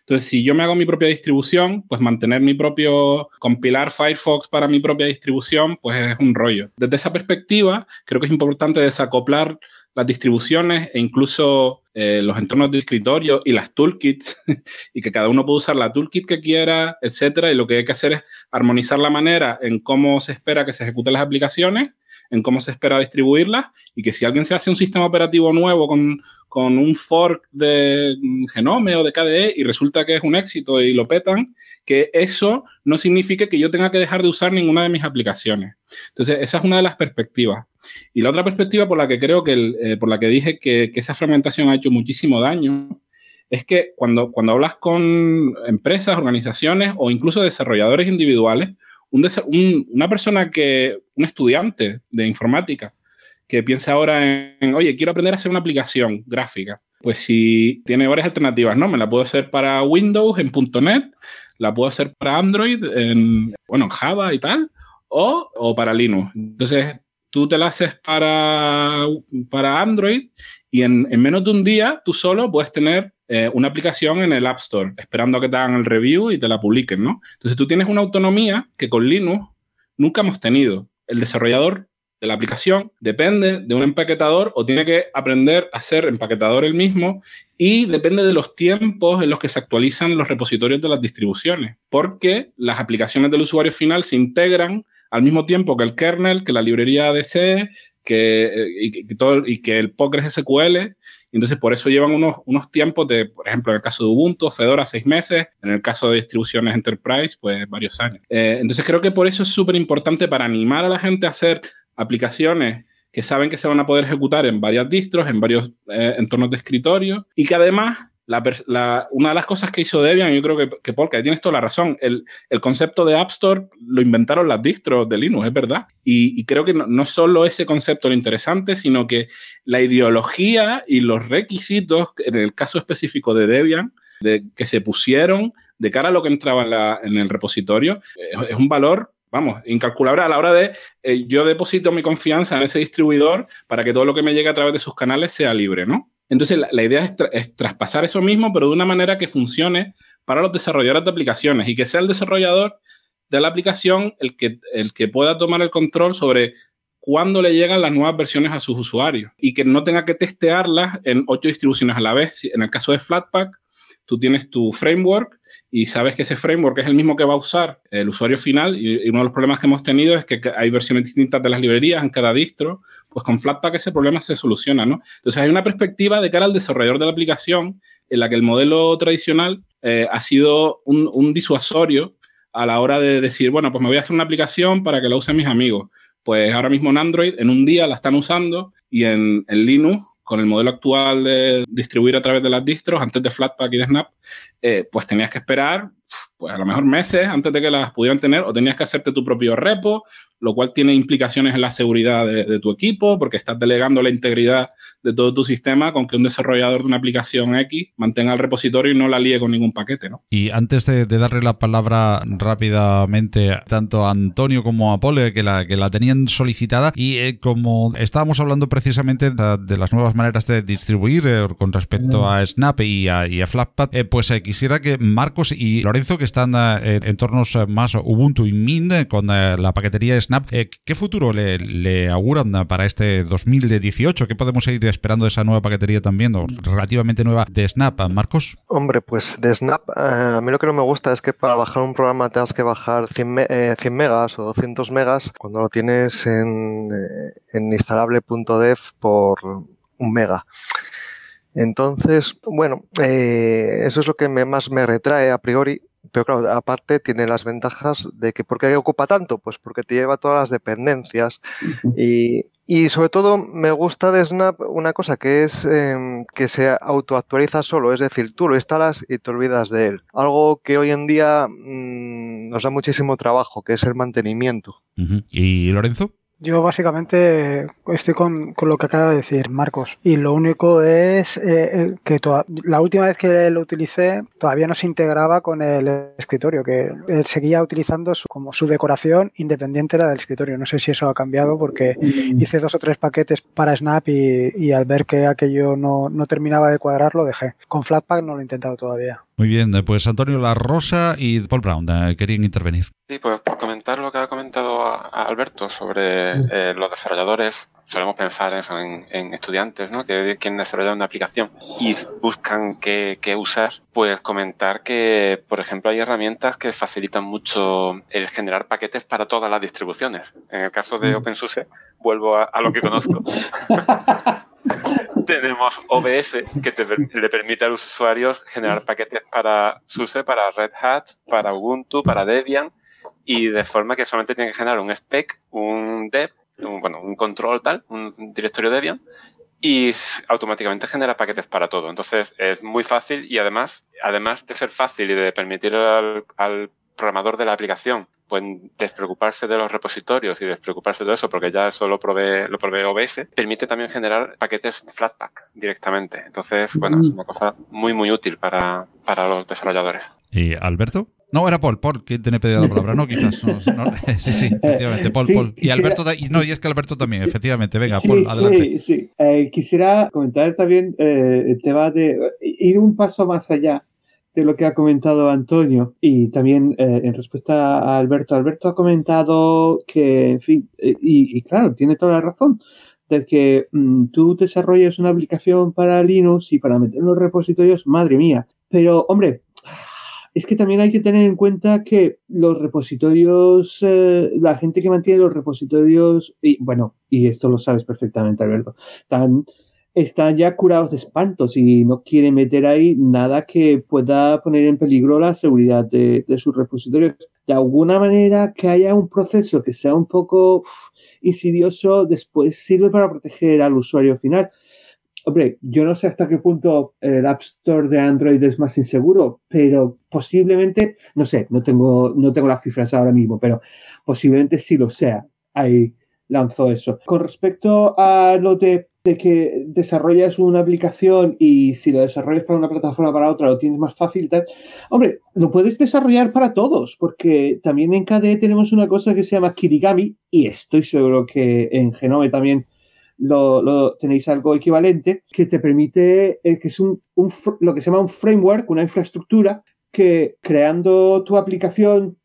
Entonces, si yo me hago mi propia distribución, pues mantener mi propio, compilar Firefox para mi propia distribución, pues es un rollo. Desde esa perspectiva, creo que es importante desacoplar las distribuciones e incluso eh, los entornos de escritorio y las toolkits y que cada uno pueda usar la toolkit que quiera, etcétera. Y lo que hay que hacer es armonizar la manera en cómo se espera que se ejecuten las aplicaciones en cómo se espera distribuirlas y que si alguien se hace un sistema operativo nuevo con, con un fork de Genome o de KDE y resulta que es un éxito y lo petan, que eso no signifique que yo tenga que dejar de usar ninguna de mis aplicaciones. Entonces, esa es una de las perspectivas. Y la otra perspectiva por la que creo que, eh, por la que dije que, que esa fragmentación ha hecho muchísimo daño, es que cuando, cuando hablas con empresas, organizaciones o incluso desarrolladores individuales, una persona que, un estudiante de informática, que piensa ahora en, oye, quiero aprender a hacer una aplicación gráfica. Pues si tiene varias alternativas, ¿no? Me la puedo hacer para Windows en .NET, la puedo hacer para Android en, bueno, Java y tal, o, o para Linux. Entonces, tú te la haces para, para Android y en, menos de un día tú solo puedes tener eh, una aplicación en el App Store, esperando a que te hagan el review y te la publiquen, ¿no? Entonces tú tienes una autonomía que con Linux nunca hemos tenido. El desarrollador de la aplicación depende de un empaquetador o tiene que aprender a ser empaquetador él mismo y depende de los tiempos en los que se actualizan los repositorios de las distribuciones, porque las aplicaciones del usuario final se integran al mismo tiempo que el kernel, que la librería de C, que, eh, y, todo, y que el Postgres SQL entonces, por eso llevan unos, unos tiempos de, por ejemplo, en el caso de Ubuntu, Fedora, seis meses, en el caso de distribuciones Enterprise, pues varios años. Eh, entonces, creo que por eso es súper importante para animar a la gente a hacer aplicaciones que saben que se van a poder ejecutar en varias distros, en varios eh, entornos de escritorio y que además una de las cosas que hizo Debian, yo creo que, que Paul, que tienes toda la razón, el, concepto de App Store lo inventaron las distros de Linux, es verdad. Y, creo que no, no, solo ese concepto lo interesante, sino que la ideología y los requisitos, en el caso específico de Debian, de, que se pusieron de cara a lo que entraba en, el repositorio, es, un valor vamos, incalculable a la hora de eh, yo deposito mi confianza en ese distribuidor para que todo lo que me llegue a través de sus canales sea libre, ¿no? Entonces, la, idea es, traspasar eso mismo, pero de una manera que funcione para los desarrolladores de aplicaciones y que sea el desarrollador de la aplicación el que, el que pueda tomar el control sobre cuándo le llegan las nuevas versiones a sus usuarios y que no tenga que testearlas en ocho distribuciones a la vez. En el caso de Flatpak, tú tienes tu framework y sabes que ese framework es el mismo que va a usar el usuario final y, uno de los problemas que hemos tenido es que hay versiones distintas de las librerías en cada distro, pues con Flatpak ese problema se soluciona, ¿no? Entonces hay una perspectiva de cara al desarrollador de la aplicación en la que el modelo tradicional eh, ha sido un, disuasorio a la hora de decir, bueno, pues me voy a hacer una aplicación para que la usen mis amigos. Pues ahora mismo en Android, en un día la están usando y en, en Linux con el modelo actual de distribuir a través de las distros, antes de Flatpak y de Snap, eh, pues tenías que esperar, pues a lo mejor meses antes de que las pudieran tener, o tenías que hacerte tu propio repo, lo cual tiene implicaciones en la seguridad de, tu equipo, porque estás delegando la integridad de todo tu sistema con que un desarrollador de una aplicación X mantenga el repositorio y no la líe con ningún paquete. ¿no? Y antes de, darle la palabra rápidamente tanto a Antonio como a Pole, que la, que la tenían solicitada, y eh, como estábamos hablando precisamente de, las nuevas maneras de distribuir eh, con respecto a Snap y a, y Flatpak, eh, pues quisiera que Marcos y Lorenzo, que están en entornos más Ubuntu y Mint, con la paquetería Snap, eh, ¿Qué futuro le, auguran para este 2018? ¿Qué podemos seguir esperando de esa nueva paquetería también, relativamente nueva de Snap, Marcos? Hombre, pues de Snap, eh, a mí lo que no me gusta es que para bajar un programa tengas que bajar 100, eh, megas o 200 megas cuando lo tienes en, en instalable.dev por un mega. Entonces, bueno, eso es lo que más me retrae a priori pero claro, aparte tiene las ventajas de que ¿por qué ocupa tanto? Pues porque te lleva todas las dependencias y, y sobre todo me gusta de Snap una cosa que es em, que se autoactualiza solo, es decir, tú lo instalas y te olvidas de él. Algo que hoy en día mm, nos da muchísimo trabajo, que es el mantenimiento. ¿Y Lorenzo? Yo básicamente estoy con, lo que acaba de decir Marcos y lo único es eh, que la última vez que lo utilicé todavía no se integraba con el escritorio, que él seguía utilizando como su decoración independiente era del escritorio. No sé si eso ha cambiado porque mm. hice dos o tres paquetes para Snap y, al ver que aquello no, no terminaba de cuadrar lo dejé. Con Flatpak no lo he intentado todavía. Muy bien, eh, pues Antonio La Rosa y Paul Brown eh, querían intervenir. Sí, pues por comentar lo que ha comentado Alberto sobre eh, los desarrolladores, solemos pensar eso en, estudiantes, ¿no? Que quieren desarrollar una aplicación y buscan qué, usar. Pues comentar que, por ejemplo, hay herramientas que facilitan mucho el generar paquetes para todas las distribuciones. En el caso de OpenSUSE, vuelvo a, lo que conozco. Tenemos OBS que le permite a los usuarios generar paquetes para SUSE, para Red Hat, para Ubuntu, para Debian y de forma que solamente tiene que generar un spec, un dev, un, bueno, un control tal, un directorio Debian y automáticamente genera paquetes para todo. Entonces es muy fácil y además, además de ser fácil y de permitir al programador de la aplicación pues despreocuparse de los repositorios y despreocuparse de eso, porque ya eso lo provee, lo provee OBS, permite también generar paquetes Flatpak directamente. Entonces, bueno, es una cosa muy, muy útil para, para los desarrolladores. ¿Y Alberto? No, era Paul, Paul, que tiene pedido la palabra, no, quizás. sí, sí, efectivamente, Paul, Paul. Y Alberto, no, y es que Alberto también, efectivamente. Venga, Paul, adelante. Sí, sí. Eh, quisiera comentar también eh, el tema de ir un paso más allá de lo que ha comentado Antonio y también eh, en respuesta a Alberto. Alberto ha comentado que, en fin, y, claro, tiene toda la razón de que mm, tú desarrollas una aplicación para Linux y para meter los repositorios, madre mía. Pero, hombre, es que también hay que tener en cuenta que los repositorios, eh, la gente que mantiene los repositorios, y bueno, y esto lo sabes perfectamente, Alberto, están ya curados de espantos y no quieren meter ahí nada que pueda poner en peligro la seguridad de, sus repositorios. De alguna manera que haya un proceso que sea un poco insidioso, después sirve para proteger al usuario final. Hombre, yo no sé hasta qué punto el App Store de Android es más inseguro, pero posiblemente, no sé, no tengo, no tengo las cifras ahora mismo, pero posiblemente sí lo sea. Ahí lanzó eso. Con respecto a lo de, que desarrollas una aplicación y si lo desarrollas para una plataforma para otra lo tienes más fácil, hombre, lo puedes desarrollar para todos, porque también en KDE tenemos una cosa que se llama Kirigami y estoy seguro que en Genome también lo, tenéis algo equivalente, que te permite, eh, que es un, lo que se llama un framework, una infraestructura, que creando tu aplicación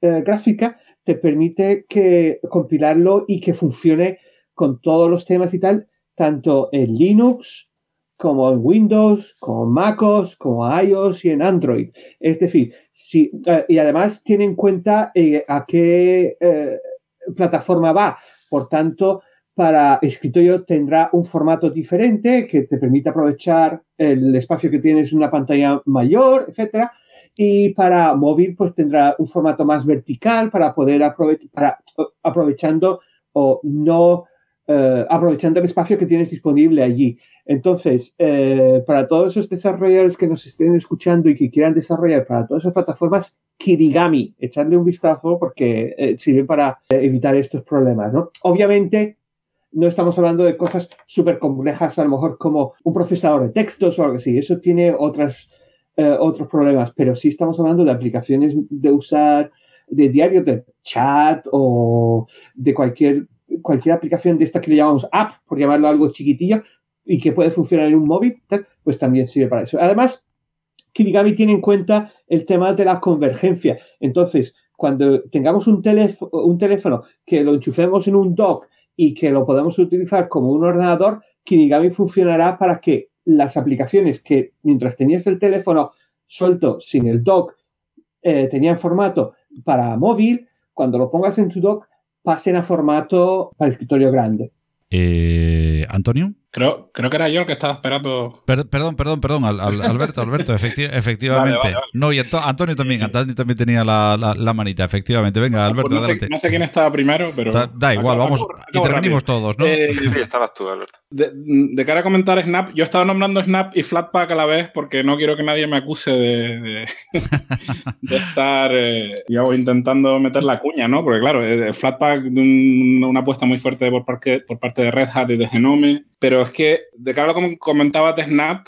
eh, gráfica te permite que compilarlo y que funcione con todos los temas y tal, tanto en Linux como en Windows, como MacOS, como iOS y en Android. Es decir, si, eh, y además tiene en cuenta a qué plataforma va. Por tanto, para escritorio tendrá un formato diferente que te permite aprovechar el espacio que tienes en una pantalla mayor, etcétera. Y para móvil, pues tendrá un formato más vertical para poder aprovechar, para, aprovechando o no eh, aprovechando el espacio que tienes disponible allí. Entonces, eh, para todos esos desarrolladores que nos estén escuchando y que quieran desarrollar para todas esas plataformas, Kirigami, echarle un vistazo porque eh, sirve para evitar estos problemas. ¿no? Obviamente, no estamos hablando de cosas súper complejas, a lo mejor como un procesador de textos o algo así. Eso tiene otras, otros problemas, pero sí estamos hablando de aplicaciones de usar de diario de chat o de cualquier cualquier aplicación de esta que le llamamos app, por llamarlo algo chiquitillo, y que puede funcionar en un móvil, pues también sirve para eso. Además, Kirigami tiene en cuenta el tema de la convergencia. Entonces, cuando tengamos un, teléfono, un teléfono que lo enchufemos en un dock y que lo podemos utilizar como un ordenador, Kirigami funcionará para que las aplicaciones que mientras tenías el teléfono suelto sin el dock eh, tenían formato para móvil, cuando lo pongas en tu dock pasen a formato para escritorio grande. Eh, ¿Antonio? Creo, creo que era yo el que estaba esperando. perdón, perdón, perdón, Alberto, Alberto, efectivamente. No, y Antonio también, Antonio también tenía la, manita, efectivamente. Venga, Alberto, pues no adelante. Sé, no sé quién estaba primero, pero. Da, igual, vamos. intervenimos todos, ¿no? Eh, sí, estabas tú, Alberto. De, cara a comentar Snap, yo estaba nombrando Snap y Flatpak a la vez porque no quiero que nadie me acuse de, de, estar eh, intentando meter la cuña, ¿no? Porque claro, eh, Flatpak, una apuesta muy fuerte por parte, por parte de Red Hat y de Genome pero es que, de cara a lo que comentaba de Snap,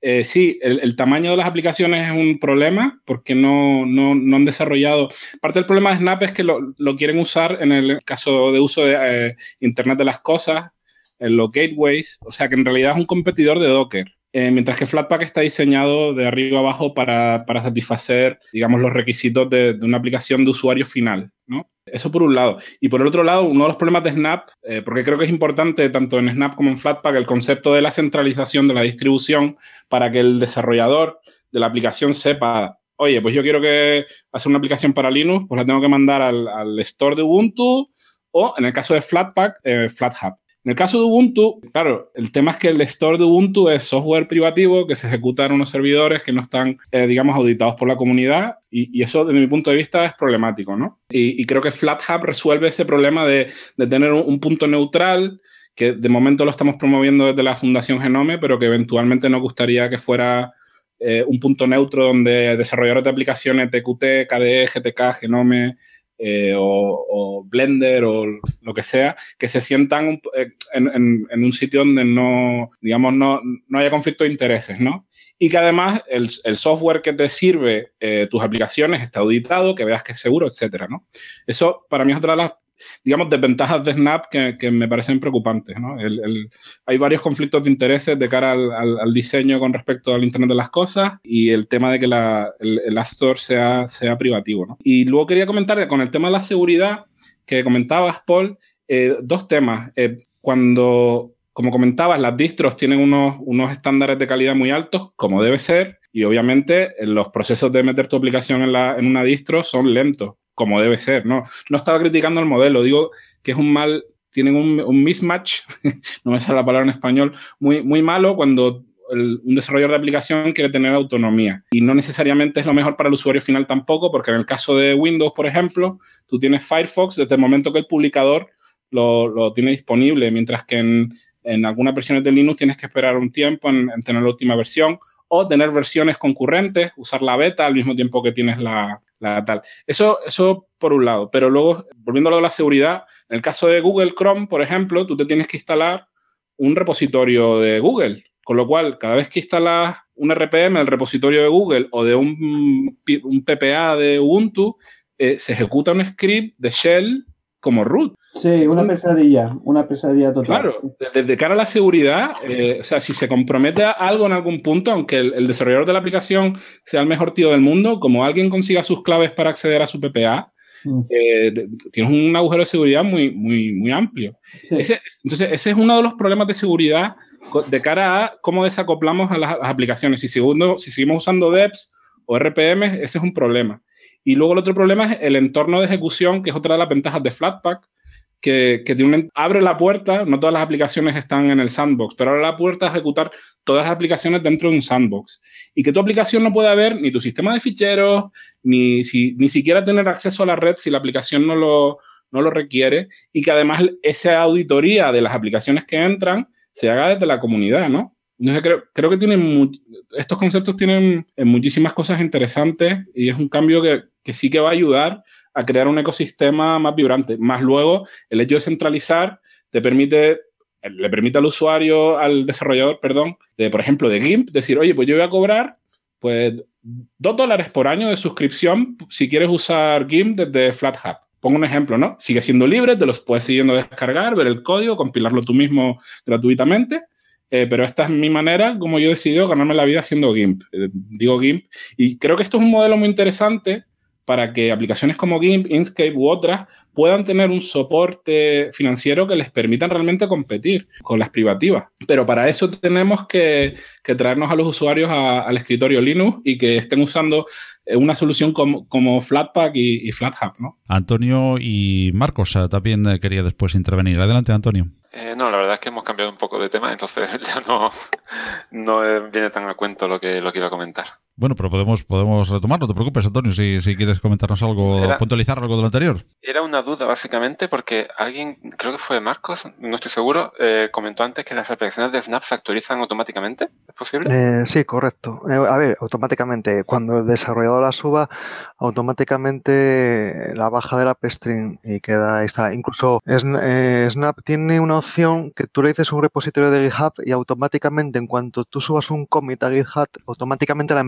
eh, sí, el, tamaño de las aplicaciones es un problema porque no, no, no, han desarrollado. Parte del problema de Snap es que lo, lo quieren usar en el caso de uso de eh, Internet de las Cosas, en los gateways, o sea que en realidad es un competidor de Docker. Eh, mientras que Flatpak está diseñado de arriba abajo para, satisfacer, digamos, los requisitos de, una aplicación de usuario final, ¿no? Eso por un lado. Y por el otro lado, uno de los problemas de Snap, eh, porque creo que es importante tanto en Snap como en Flatpak, el concepto de la centralización de la distribución para que el desarrollador de la aplicación sepa, oye, pues yo quiero que hacer una aplicación para Linux, pues la tengo que mandar al, al store de Ubuntu o, en el caso de Flatpak, eh, FlatHub. En el caso de Ubuntu, claro, el tema es que el store de Ubuntu es software privativo que se ejecuta en unos servidores que no están, eh, digamos, auditados por la comunidad y, eso, desde mi punto de vista, es problemático, ¿no? Y, creo que FlatHub resuelve ese problema de, tener un, punto neutral que de momento lo estamos promoviendo desde la Fundación Genome, pero que eventualmente nos gustaría que fuera eh, un punto neutro donde desarrolladores de aplicaciones TQT, KDE, GTK, Genome, eh, o, Blender o lo que sea, que se sientan eh, en, un sitio donde no, digamos, no, no, haya conflicto de intereses, ¿no? Y que además el, software que te sirve eh, tus aplicaciones está auditado, que veas que es seguro, etcétera, ¿no? Eso para mí es otra de las digamos, desventajas de Snap que, me parecen preocupantes. ¿no? hay varios conflictos de intereses de cara al, diseño con respecto al Internet de las Cosas y el tema de que el, App Store sea, sea privativo. ¿no? Y luego quería comentar que con el tema de la seguridad que comentabas, Paul, eh, dos temas. Eh, cuando, como comentabas, las distros tienen unos, unos estándares de calidad muy altos, como debe ser, y obviamente los procesos de meter tu aplicación en, la, en una distro son lentos como debe ser, ¿no? No estaba criticando el modelo, digo que es un mal, tienen un, mismatch, no me sale la palabra en español, muy, muy malo cuando un desarrollador de aplicación quiere tener autonomía. Y no necesariamente es lo mejor para el usuario final tampoco, porque en el caso de Windows, por ejemplo, tú tienes Firefox desde el momento que el publicador lo, tiene disponible, mientras que en, en, algunas versiones de Linux tienes que esperar un tiempo en, tener la última versión o tener versiones concurrentes, usar la beta al mismo tiempo que tienes la, tal. Eso, eso por un lado. Pero luego, volviendo a lo de la seguridad, en el caso de Google Chrome, por ejemplo, tú te tienes que instalar un repositorio de Google. Con lo cual, cada vez que instalas un RPM, el repositorio de Google o de un, un PPA de Ubuntu, eh, se ejecuta un script de shell como root. Sí, una pesadilla, una pesadilla total. Claro, desde cara a la seguridad, eh, o sea, si se compromete a algo en algún punto, aunque el, desarrollador de la aplicación sea el mejor tío del mundo, como alguien consiga sus claves para acceder a su PPA, mm. eh, tienes un agujero de seguridad muy, muy, muy amplio. entonces, ese es uno de los problemas de seguridad de cara a cómo desacoplamos a las, aplicaciones. Si, segundo, si seguimos usando DEPs o RPM, ese es un problema. Y luego el otro problema es el entorno de ejecución, que es otra de las ventajas de Flatpak, que, tiene abre la puerta, no todas las aplicaciones están en el sandbox, pero abre la puerta a ejecutar todas las aplicaciones dentro de un sandbox. Y que tu aplicación no pueda ver ni tu sistema de ficheros, ni, si, ni siquiera tener acceso a la red si la aplicación no lo, no lo requiere y que además esa auditoría de las aplicaciones que entran se haga desde la comunidad, ¿no? Entonces creo, creo que tienen estos conceptos tienen eh, muchísimas cosas interesantes y es un cambio que, que sí que va a ayudar a crear un ecosistema más vibrante. Más luego, el hecho de centralizar te permite le permite al usuario, al desarrollador, perdón, de, por ejemplo, de GIMP, decir, oye, pues yo voy a cobrar pues dos dólares por año de suscripción si quieres usar GIMP desde FlatHub. Pongo un ejemplo, ¿no? Sigue siendo libre, te los puedes siguiendo descargar, ver el código, compilarlo tú mismo gratuitamente. Eh, pero esta es mi manera como yo he decidido ganarme la vida haciendo GIMP. Eh, digo GIMP. Y creo que esto es un modelo muy interesante para que aplicaciones como GIMP, Inkscape u otras puedan tener un soporte financiero que les permitan realmente competir con las privativas. Pero para eso tenemos que, traernos a los usuarios al escritorio Linux y que estén usando eh, una solución como, Flatpak y, FlatHub. ¿no? Antonio y Marcos eh, también eh, quería después intervenir. Adelante, Antonio. no, la verdad es que hemos cambiado un poco de tema, entonces ya no, no viene tan a cuento lo que, lo que iba a comentar. Bueno, pero podemos, podemos retomar, no te preocupes, Antonio, si, si quieres comentarnos algo, puntualizar algo de lo anterior. Era una duda, básicamente, porque alguien, creo que fue Marcos, no estoy seguro, eh, comentó antes que las aplicaciones de Snap se actualizan automáticamente. ¿Es posible? Eh, sí, correcto. Eh, a ver, automáticamente, cuando el desarrollador la suba, automáticamente la baja de la string y queda ahí está. Incluso Snap tiene una opción que tú le dices un repositorio de GitHub y automáticamente, en cuanto tú subas un commit a GitHub, automáticamente la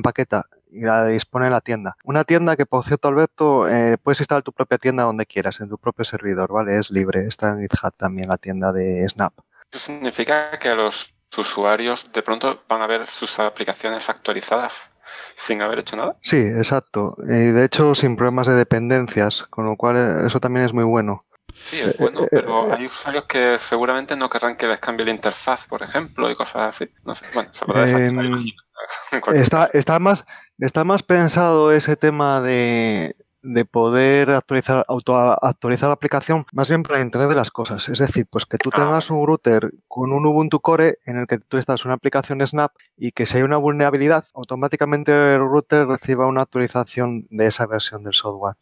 y la dispone en la tienda. Una tienda que, por cierto, Alberto, eh, puedes instalar tu propia tienda donde quieras, en tu propio servidor, ¿vale? Es libre. Está en GitHub también la tienda de Snap. Eso significa que los usuarios de pronto van a ver sus aplicaciones actualizadas sin haber hecho nada. Sí, exacto. Y de hecho, sin problemas de dependencias, con lo cual eh, eso también es muy bueno. Sí, es bueno, pero hay usuarios que seguramente no querrán que les cambie la interfaz, por ejemplo, y cosas así. No sé, bueno, se podrá em, está, está, más, está más pensado ese tema de, de poder actualizar, auto actualizar la aplicación más bien para Internet de las cosas. Es decir, pues que tú ah, tengas un router con un Ubuntu Core en el que tú estás una aplicación Snap y que si hay una vulnerabilidad, automáticamente el router reciba una actualización de esa versión del software.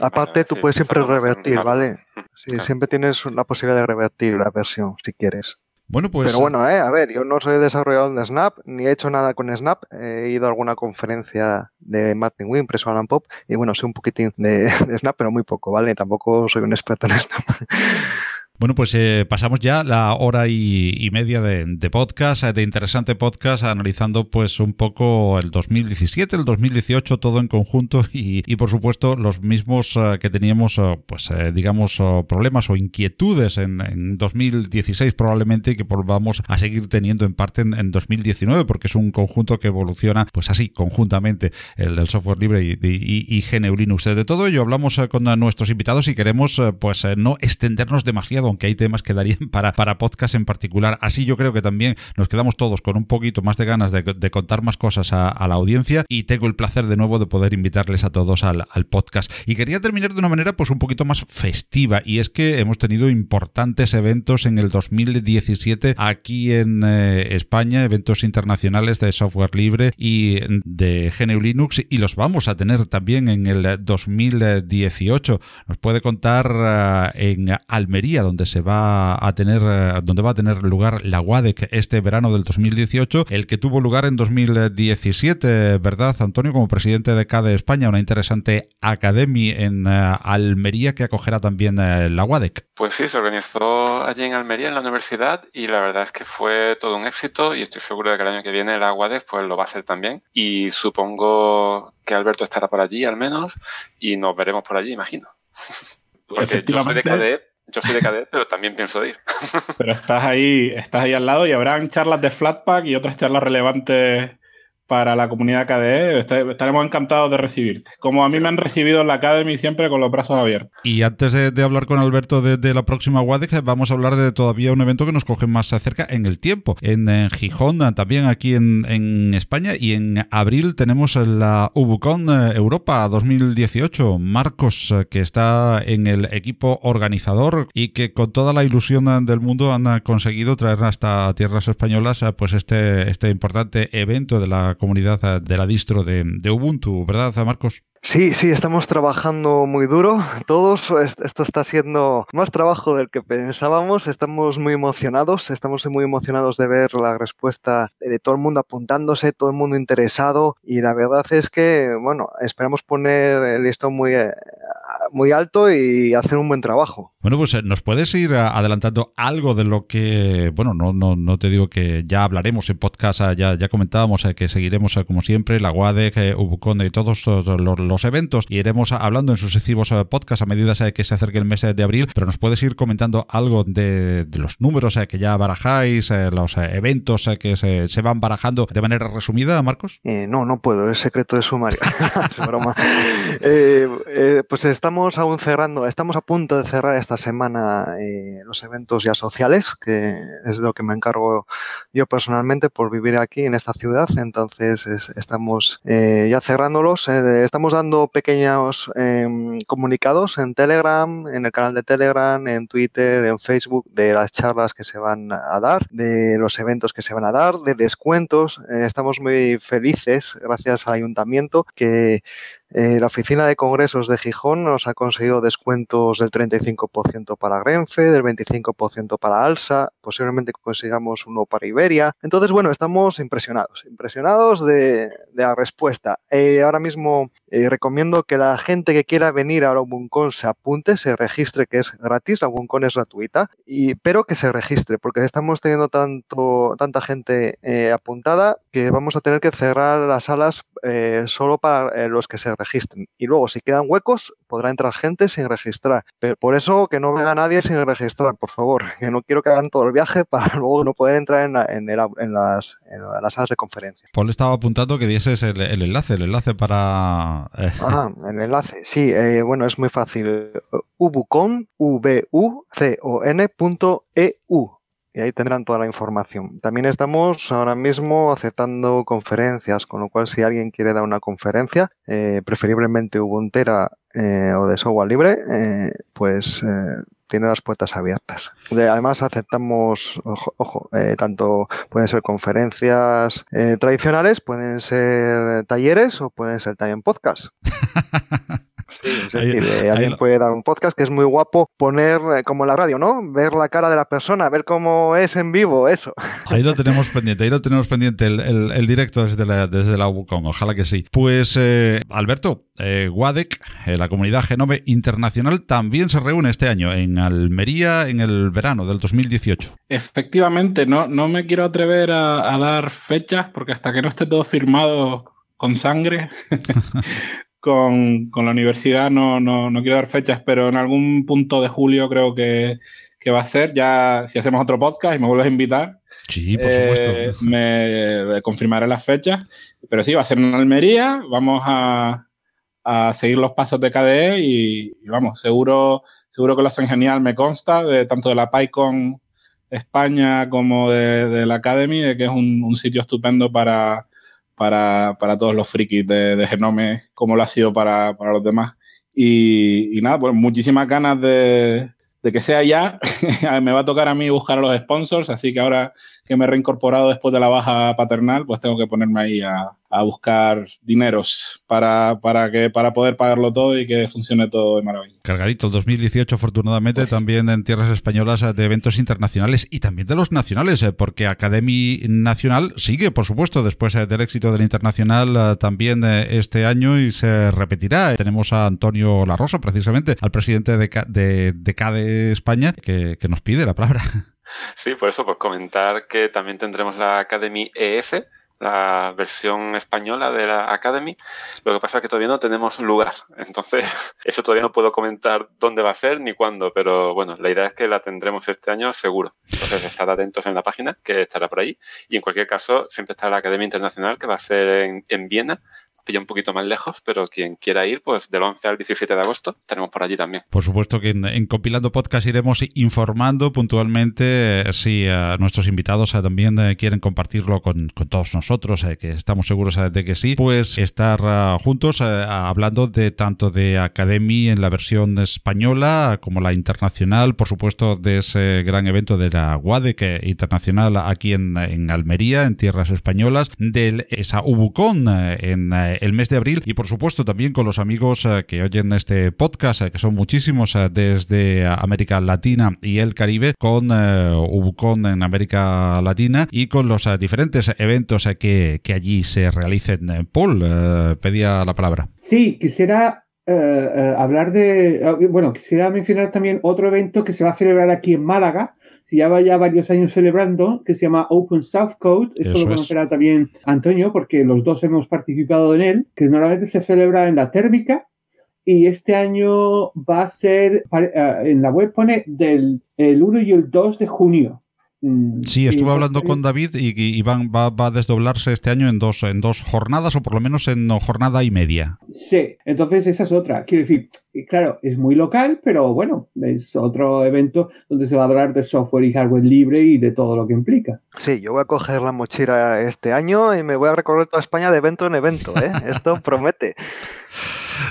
Aparte, tú puedes siempre revertir, ¿vale? Sí, siempre tienes la posibilidad de revertir la versión si quieres. Bueno, pues. Pero bueno, eh, a ver, yo no soy desarrollador de Snap, ni he hecho nada con Snap. He ido a alguna conferencia de Martin Wimpress o Alan Pop, y bueno, sé un poquitín de, de Snap, pero muy poco, ¿vale? Tampoco soy un experto en Snap. Bueno, pues eh, pasamos ya la hora y, media de, podcast, eh, de interesante podcast, analizando pues un poco el 2017, el 2018, todo en conjunto y, por supuesto los mismos eh, que teníamos, pues digamos, problemas o inquietudes en, 2016 probablemente y que volvamos a seguir teniendo en parte en, 2019 porque es un conjunto que evoluciona pues así, conjuntamente, el del software libre y, y, GNU Linux. De todo ello hablamos con nuestros invitados y queremos pues no extendernos demasiado aunque hay temas que darían para, para podcast en particular. Así yo creo que también nos quedamos todos con un poquito más de ganas de, contar más cosas a, la audiencia y tengo el placer de nuevo de poder invitarles a todos al, podcast. Y quería terminar de una manera pues un poquito más festiva y es que hemos tenido importantes eventos en el 2017 aquí en eh, España, eventos internacionales de software libre y de GNU Linux y los vamos a tener también en el 2018. Nos puede contar eh, en Almería, donde se va a tener, eh, donde va a tener lugar la WADEC este verano del 2018, el que tuvo lugar en 2017, ¿verdad, Antonio? Como presidente de CADE España, una interesante academia en eh, Almería que acogerá también eh, la WADEC. Pues sí, se organizó allí en Almería, en la universidad, y la verdad es que fue todo un éxito y estoy seguro de que el año que viene la WADEC pues lo va a ser también. Y supongo que Alberto estará por allí al menos y nos veremos por allí, imagino. Porque yo soy de CADE, yo soy de cadet, pero también pienso ir. Pero estás ahí, estás ahí al lado y habrán charlas de Flatpak y otras charlas relevantes para la comunidad KDE. Estaremos encantados de recibirte. Como a mí me han recibido en la Academy siempre con los brazos abiertos. Y antes de, hablar con Alberto de, la próxima WADEC, vamos a hablar de todavía un evento que nos coge más cerca en el tiempo. En, Gijón, también aquí en, España. Y en abril tenemos la Ubucon eh, Europa 2018. Marcos, eh, que está en el equipo organizador y que con toda la ilusión del mundo han conseguido traer hasta tierras españolas eh, pues este, este importante evento de la comunidad de la distro de, Ubuntu, ¿verdad, Marcos? Sí, sí, estamos trabajando muy duro. Todos, esto está siendo más trabajo del que pensábamos. Estamos muy emocionados, estamos muy emocionados de ver la respuesta de todo el mundo apuntándose, todo el mundo interesado. Y la verdad es que, bueno, esperamos poner el listón muy, eh, muy alto y hacer un buen trabajo. Bueno, pues eh, nos puedes ir adelantando algo de lo que, bueno, no, no, no te digo que ya hablaremos en podcast, ya, ya comentábamos que seguiremos como siempre la UADEC, Ubucon y todos los eventos y iremos hablando en sucesivos eh, podcasts a medida que se acerque el mes de abril, pero nos puedes ir comentando algo de, los números eh, que ya barajáis, eh, los eventos que se, van barajando de manera resumida, Marcos? no, no puedo, es secreto de sumario. es pues estamos aún cerrando, estamos a punto de cerrar esta semana los eventos ya sociales, que es de lo que me encargo yo personalmente por vivir aquí en esta ciudad, entonces estamos ya cerrándolos, estamos dando pequeños em, comunicados en Telegram, en el canal de Telegram, en Twitter, en Facebook, de las charlas que se van a dar, de los eventos que se van a dar, de descuentos. Eh, estamos muy felices, gracias al ayuntamiento, que eh, la oficina de congresos de Gijón nos ha conseguido descuentos del 35% para Grenfe, del 25% para Alsa, posiblemente consigamos uno para Iberia. Entonces, bueno, estamos impresionados, impresionados de, la respuesta. Eh, ahora mismo eh, recomiendo que la gente que quiera venir a la Ubuncon se apunte, se registre, que es gratis, la Ubuncon es gratuita, y, pero que se registre, porque estamos teniendo tanto, tanta gente apuntada que vamos a tener que cerrar las salas solo para los que se registren. Y luego, si quedan huecos, podrá entrar gente sin registrar. Pero por eso que no venga nadie sin registrar, por favor. Que no quiero que hagan todo el viaje para luego no poder entrar en, en, las, salas de conferencia. Paul estaba apuntando que dieses el, enlace, el enlace para... Eh. Ah, el enlace, sí, eh, bueno, es muy fácil. ubucon, v u c o n e y ahí tendrán toda la información. También estamos ahora mismo aceptando conferencias, con lo cual si alguien quiere dar una conferencia, eh, preferiblemente Ubuntu eh, o de software libre, eh, pues tiene las puertas abiertas. además aceptamos, ojo, tanto pueden ser conferencias tradicionales, pueden ser talleres o pueden ser también podcasts. Sí, es decir, eh, alguien puede dar un podcast que es muy guapo poner eh, como la radio, ¿no? Ver la cara de la persona, ver cómo es en vivo, eso. Ahí lo tenemos pendiente, ahí lo tenemos pendiente el, directo desde la, desde la UCOM, ojalá que sí. Pues eh, Alberto, WADEC, la comunidad Genome Internacional, también se reúne este año en Almería en el verano del 2018. Efectivamente, no, no me quiero atrever a, a dar fechas porque hasta que no esté todo firmado con sangre, con, la universidad, no, no, no, quiero dar fechas, pero en algún punto de julio creo que, va a ser. Ya, si hacemos otro podcast y me vuelves a invitar, Sí, por supuesto. Eh, me confirmaré las fechas. Pero sí, va a ser en Almería. Vamos a, seguir los pasos de KDE y, vamos, seguro, seguro que lo hacen genial, me consta, de tanto de la PyCon España como de, la Academy, de que es un sitio estupendo para, para, para todos los frikis de, de, Genome, como lo ha sido para, para los demás. Y, y, nada, pues muchísimas ganas de, de que sea ya. me va a tocar a mí buscar a los sponsors, así que ahora que me he reincorporado después de la baja paternal, pues tengo que ponerme ahí a, a buscar dineros para, para, que, para poder pagarlo todo y que funcione todo de maravilla. Cargadito, el 2018 afortunadamente pues también en tierras españolas de eventos internacionales y también de los nacionales, eh, porque Academy Nacional sigue, por supuesto, después eh, del éxito del internacional eh, también este año y se repetirá. Tenemos a Antonio La Rosa, precisamente, al presidente de, de, de CADE España, que, que nos pide la palabra. Sí, por eso, pues comentar que también tendremos la Academy ES, la versión española de la Academy. Lo que pasa es que todavía no tenemos lugar. Entonces, eso todavía no puedo comentar dónde va a ser ni cuándo, pero bueno, la idea es que la tendremos este año seguro. Entonces, estar atentos en la página, que estará por ahí. Y en cualquier caso, siempre está la Academia Internacional, que va a ser en, en Viena, pilla un poquito más lejos, pero quien quiera ir, pues del 11 al 17 de agosto tenemos por allí también. Por supuesto que en, Compilando Podcast iremos informando puntualmente eh, si uh, nuestros invitados también uh, quieren compartirlo con, con todos nosotros, que estamos seguros de que sí, pues estar juntos hablando de tanto de Academy en la versión española como la internacional, por supuesto de ese gran evento de la WADEC internacional aquí en, en Almería, en tierras españolas, de esa Ubucon en el mes de abril y por supuesto también con los amigos que oyen este podcast, que son muchísimos desde América Latina y el Caribe, con Ubucon en América Latina y con los diferentes eventos que, que allí se realicen. Paul, pedía la palabra. Sí, quisiera hablar de, bueno, quisiera mencionar también otro evento que se va a celebrar aquí en Málaga, se lleva ya varios años celebrando, que se llama Open South Code. Esto lo conocerá también Antonio, porque los dos hemos participado en él, que normalmente se celebra en la térmica. Y este año va a ser, eh, en la web pone del el 1 y el 2 de junio. Mm, sí, estuve hablando con David y, va, a desdoblarse este año en dos, en dos jornadas o por lo menos en jornada y media. Sí, entonces esa es otra. Quiero decir, claro, es muy local, pero bueno, es otro evento donde se va a hablar de software y hardware libre y de todo lo que implica. Sí, yo voy a coger la mochila este año y me voy a recorrer toda España de evento en evento. ¿eh? Esto promete.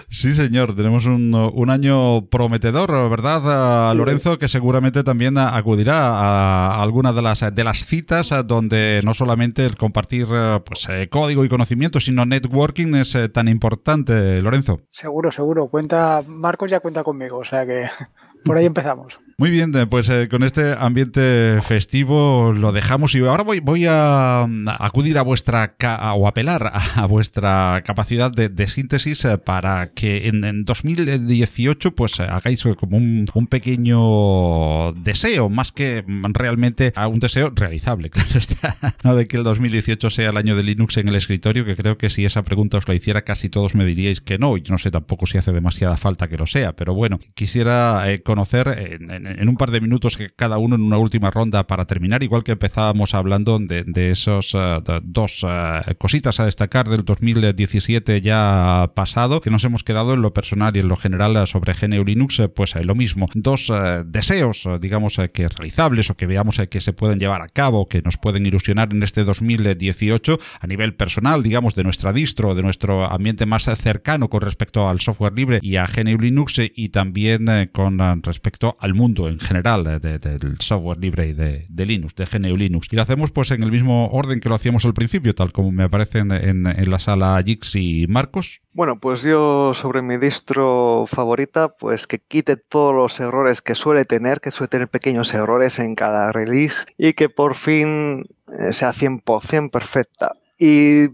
Sí, señor, tenemos un, año prometedor, ¿verdad, Lorenzo? Que seguramente también acudirá a alguna de las, de las citas donde no solamente el compartir pues, eh, código y conocimiento, sino networking es eh, tan importante, Lorenzo. Seguro, seguro. Cuenta, Marcos ya cuenta conmigo, o sea que por ahí empezamos. Muy bien, pues eh, con este ambiente festivo lo dejamos y ahora voy, voy a, mm, acudir a vuestra o apelar a, vuestra capacidad de, síntesis eh, para que en, 2018 pues eh, hagáis como un, pequeño deseo, más que realmente un deseo realizable, claro está, no de que el 2018 sea el año de Linux en el escritorio, que creo que si esa pregunta os la hiciera casi todos me diríais que no, y no sé tampoco si hace demasiada falta que lo sea, pero bueno, quisiera conocer en en, un par de minutos que cada uno en una última ronda para terminar, igual que empezábamos hablando de, esos eh, dos eh, cositas a destacar del 2017 ya pasado, que nos hemos quedado en lo personal y en lo general eh, sobre GNU Linux, pues lo mismo. Dos deseos, digamos, que realizables o que veamos que se pueden llevar a cabo, que nos pueden ilusionar en este 2018 a nivel personal, digamos, de nuestra distro, de nuestro ambiente más cercano con respecto al software libre y a GNU Linux y también con respecto al mundo en general eh, del software libre y de, Linux, de GNU Linux. Y lo hacemos pues en el mismo orden que lo hacíamos al principio, tal como me aparece en, la sala Jix y Marcos. Bueno, pues yo sobre mi distro favorita, pues que quite todos los errores que suele tener, que suele tener pequeños errores en cada release y que por fin eh, sea 100% perfecta. Y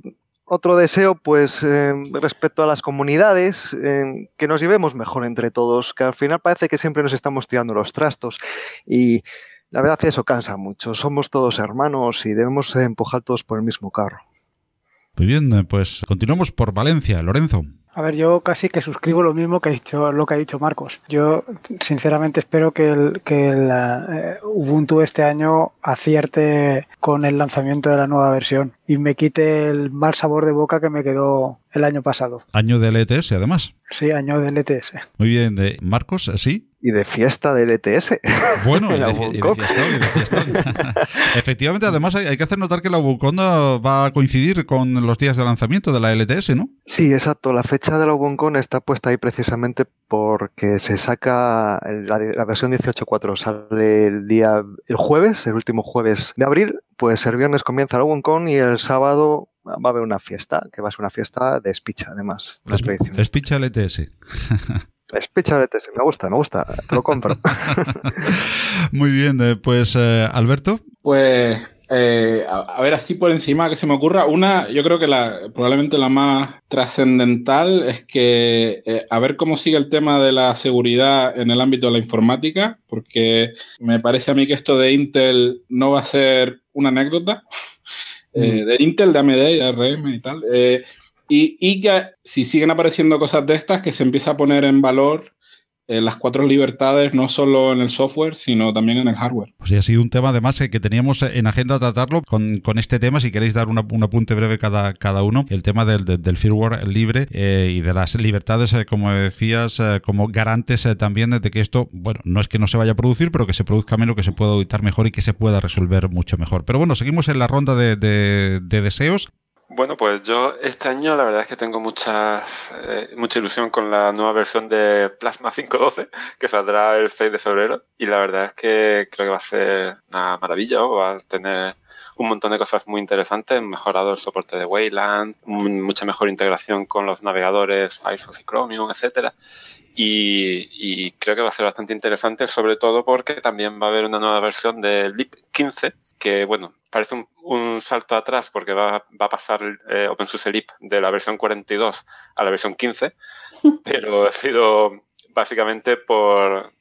otro deseo, pues, eh, respecto a las comunidades, eh, que nos llevemos mejor entre todos, que al final parece que siempre nos estamos tirando los trastos y la verdad que eso cansa mucho. Somos todos hermanos y debemos empujar todos por el mismo carro. Muy bien, pues continuamos por Valencia, Lorenzo. A ver, yo casi que suscribo lo mismo que ha dicho, lo que ha dicho Marcos. Yo sinceramente espero que el, que el eh, Ubuntu este año acierte con el lanzamiento de la nueva versión y me quite el mal sabor de boca que me quedó el año pasado. Año de LTS, además. Sí, año de LTS. Muy bien, de Marcos, sí y de fiesta del ETS. Bueno, y de, fiesta, Efectivamente, además hay, que hacer notar que la UbuCon va a coincidir con los días de lanzamiento de la LTS, ¿no? Sí, exacto. La fecha de la UbuCon está puesta ahí precisamente porque se saca la, la versión 18.4 sale el día el jueves, el último jueves de abril, pues el viernes comienza la UbuCon y el sábado va a haber una fiesta, que va a ser una fiesta de Spicha, además. Spicha LTS. Espíchaletes, me gusta, me gusta, te lo compro. Muy bien, eh, pues eh, Alberto. Pues eh, a, ver, así por encima que se me ocurra, una, yo creo que la, probablemente la más trascendental es que a ver cómo sigue el tema de la seguridad en el ámbito de la informática, porque me parece a mí que esto de Intel no va a ser una anécdota. Mm. de Intel, de AMD y de ARM y tal. Y, y que si siguen apareciendo cosas de estas, que se empieza a poner en valor eh, las cuatro libertades, no solo en el software, sino también en el hardware. Pues ha sido un tema además que teníamos en agenda tratarlo con, este tema, si queréis dar un apunte breve cada, cada uno, el tema del, firmware libre eh, y de las libertades, eh, como decías, como garantes también de que esto, bueno, no es que no se vaya a producir, pero que se produzca menos, que se pueda auditar mejor y que se pueda resolver mucho mejor. Pero bueno, seguimos en la ronda de deseos Bueno, pues yo este año la verdad es que tengo muchas, eh, mucha ilusión con la nueva versión de Plasma 5.12 que saldrá el 6 de febrero y la verdad es que creo que va a ser una maravilla, va a tener un montón de cosas muy interesantes, mejorado el soporte de Wayland, mucha mejor integración con los navegadores Firefox y Chromium, etcétera. Y, creo que va a ser bastante interesante, sobre todo porque también va a haber una nueva versión de LIP 15, que bueno, parece un, salto atrás porque va, a pasar eh, OpenSUSE LIP de la versión 42 a la versión 15, pero ha sido básicamente por,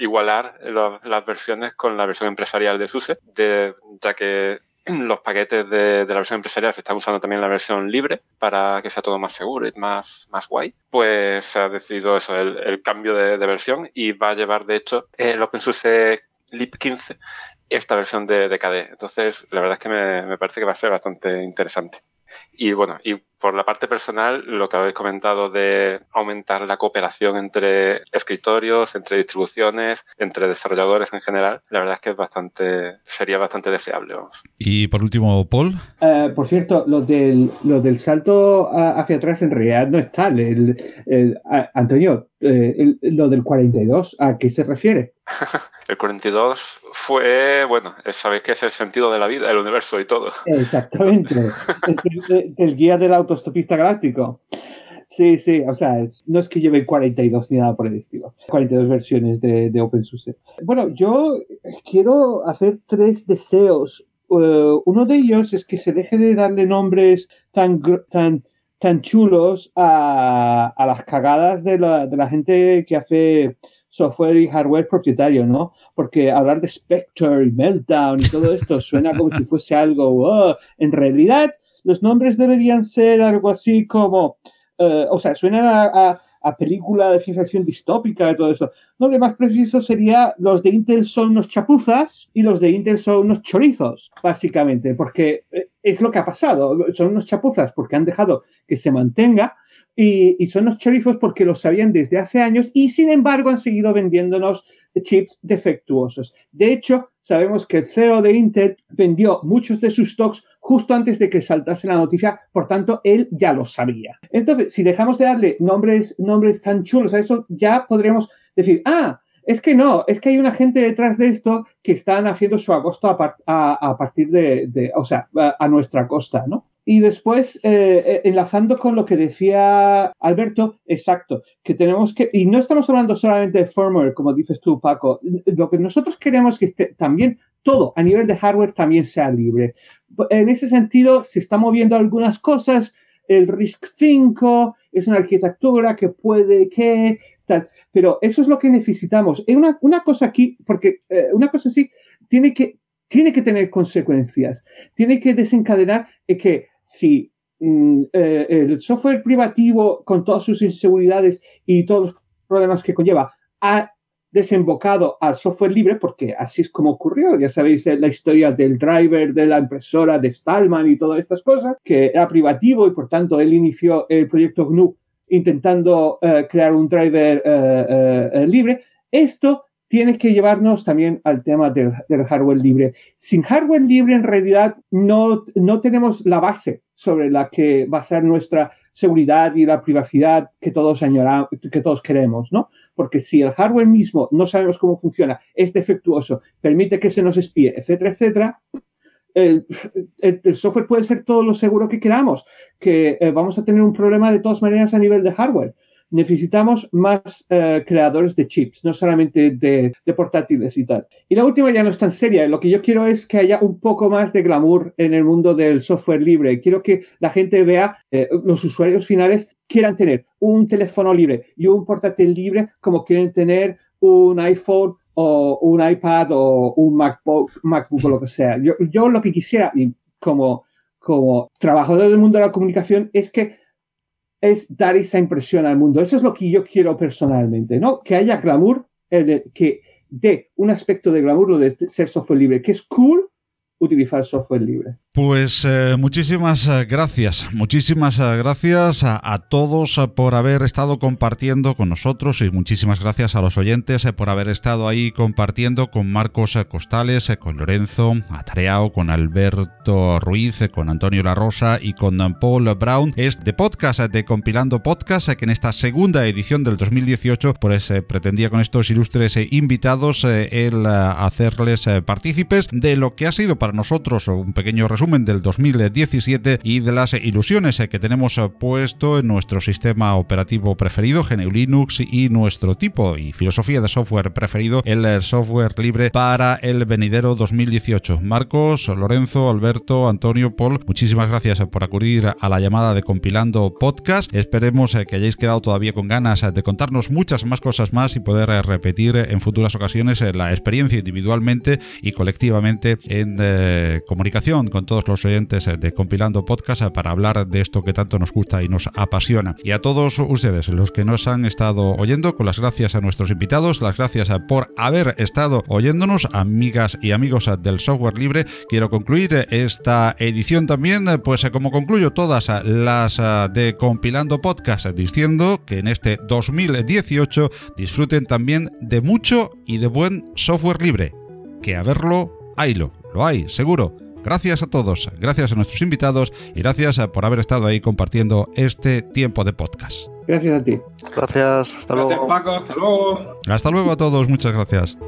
igualar las versiones con la versión empresarial de SUSE, de, ya que los paquetes de, la versión empresarial se están usando también la versión libre para que sea todo más seguro y más, más guay, pues se ha decidido eso, el, cambio de, versión y va a llevar, de hecho, el OpenSUSE LIP 15 esta versión de, de KDE. Entonces, la verdad es que me, me parece que va a ser bastante interesante. Y bueno, y por la parte personal, lo que habéis comentado de aumentar la cooperación entre escritorios, entre distribuciones, entre desarrolladores en general, la verdad es que es bastante, sería bastante deseable. Y por último, Paul. Eh, por cierto, lo del, lo del salto hacia atrás en realidad no es tal. El, Antonio, eh, lo del 42, ¿a qué se refiere? el 42 fue, bueno, sabéis que es el sentido de la vida, el universo y todo. Exactamente. el, el, guía del auto autostopista galáctico. Sí, sí, o sea, no es que lleve 42 ni nada por el estilo. 42 versiones de, de OpenSUSE. Bueno, yo quiero hacer tres deseos. Uh, uno de ellos es que se deje de darle nombres tan, tan, tan chulos a, a las cagadas de la, de la gente que hace software y hardware propietario, ¿no? Porque hablar de Spectre y Meltdown y todo esto suena como si fuese algo, oh, en realidad los nombres deberían ser algo así como, eh, o sea, suenan a, película de ciencia ficción distópica y todo eso. Nombre más preciso sería los de Intel son unos chapuzas y los de Intel son unos chorizos, básicamente, porque eh, es lo que ha pasado. Son unos chapuzas porque han dejado que se mantenga y, son unos chorizos porque los sabían desde hace años y sin embargo han seguido vendiéndonos chips defectuosos. De hecho, sabemos que el CEO de Intel vendió muchos de sus stocks justo antes de que saltase la noticia, por tanto, él ya lo sabía. Entonces, si dejamos de darle nombres, nombres tan chulos a eso, ya podríamos decir, ah, es que no, es que hay una gente detrás de esto que están haciendo su agosto a, partir de, o sea, a nuestra costa, ¿no? Y después, eh, eh, enlazando con lo que decía Alberto, exacto, que tenemos que, y no estamos hablando solamente de firmware, como dices tú, Paco, lo que nosotros queremos es que también todo a nivel de hardware también sea libre. En ese sentido, se están moviendo algunas cosas, el RISC 5 es una arquitectura que puede que, tal, pero eso es lo que necesitamos. Una, una cosa aquí, porque eh, una cosa así, tiene que, tiene que tener consecuencias, tiene que desencadenar que si mm, eh, el software privativo con todas sus inseguridades y todos los problemas que conlleva ha desembocado al software libre, porque así es como ocurrió, ya sabéis eh, la historia del driver de la impresora de Stallman y todas estas cosas, que era privativo y por tanto él inició el proyecto GNU intentando eh, crear un driver libre. Esto tiene que llevarnos también al tema del, hardware libre. Sin hardware libre, en realidad, no, no tenemos la base sobre la que basar nuestra seguridad y la privacidad que todos añoramos, que todos queremos, ¿no? Porque si el hardware mismo no sabemos cómo funciona, es defectuoso, permite que se nos espíe, etcétera, etcétera, el, software puede ser todo lo seguro que queramos, que eh, vamos a tener un problema de todas maneras a nivel de hardware necesitamos más eh, creadores de chips, no solamente de, portátiles y tal. Y la última ya no es tan seria. Lo que yo quiero es que haya un poco más de glamour en el mundo del software libre. Quiero que la gente vea, eh, los usuarios finales quieran tener un teléfono libre y un portátil libre como quieren tener un iPhone o un iPad o un MacBook, MacBook o lo que sea. Yo, yo lo que quisiera, y como, como trabajador del mundo de la comunicación, es que es dar esa impresión al mundo. Eso es lo que yo quiero personalmente, ¿no? Que haya glamour, que dé un aspecto de glamour lo de ser software libre, que es cool utilizar software libre. Pues eh, muchísimas eh, gracias, muchísimas eh, gracias a, todos por haber estado compartiendo con nosotros y muchísimas gracias a los oyentes por haber estado ahí compartiendo con Marcos Costales, con Lorenzo Atareao, con Alberto Ruiz, con Antonio La Rosa y con Paul Brown. Es de podcast, de Compilando Podcast, que en esta segunda edición del 2018 pues pretendía con estos ilustres invitados el hacerles partícipes de lo que ha sido para nosotros un pequeño resumen del 2017 y de las ilusiones que tenemos puesto en nuestro sistema operativo preferido, GNU Linux, y nuestro tipo y filosofía de software preferido, el software libre para el venidero 2018. Marcos, Lorenzo, Alberto, Antonio, Paul, muchísimas gracias por acudir a la llamada de Compilando Podcast. Esperemos que hayáis quedado todavía con ganas de contarnos muchas más cosas más y poder repetir en futuras ocasiones la experiencia individualmente y colectivamente en eh, comunicación con todos los oyentes de Compilando Podcast para hablar de esto que tanto nos gusta y nos apasiona. Y a todos ustedes, los que nos han estado oyendo, con las gracias a nuestros invitados, las gracias por haber estado oyéndonos, amigas y amigos del software libre, quiero concluir esta edición también, pues como concluyo todas las de Compilando Podcast, diciendo que en este 2018 disfruten también de mucho y de buen software libre. Que a verlo, haylo, lo hay, seguro. Gracias a todos, gracias a nuestros invitados y gracias por haber estado ahí compartiendo este tiempo de podcast. Gracias a ti. Gracias, hasta Gracias, luego. Paco, hasta luego. Hasta luego a todos, muchas gracias.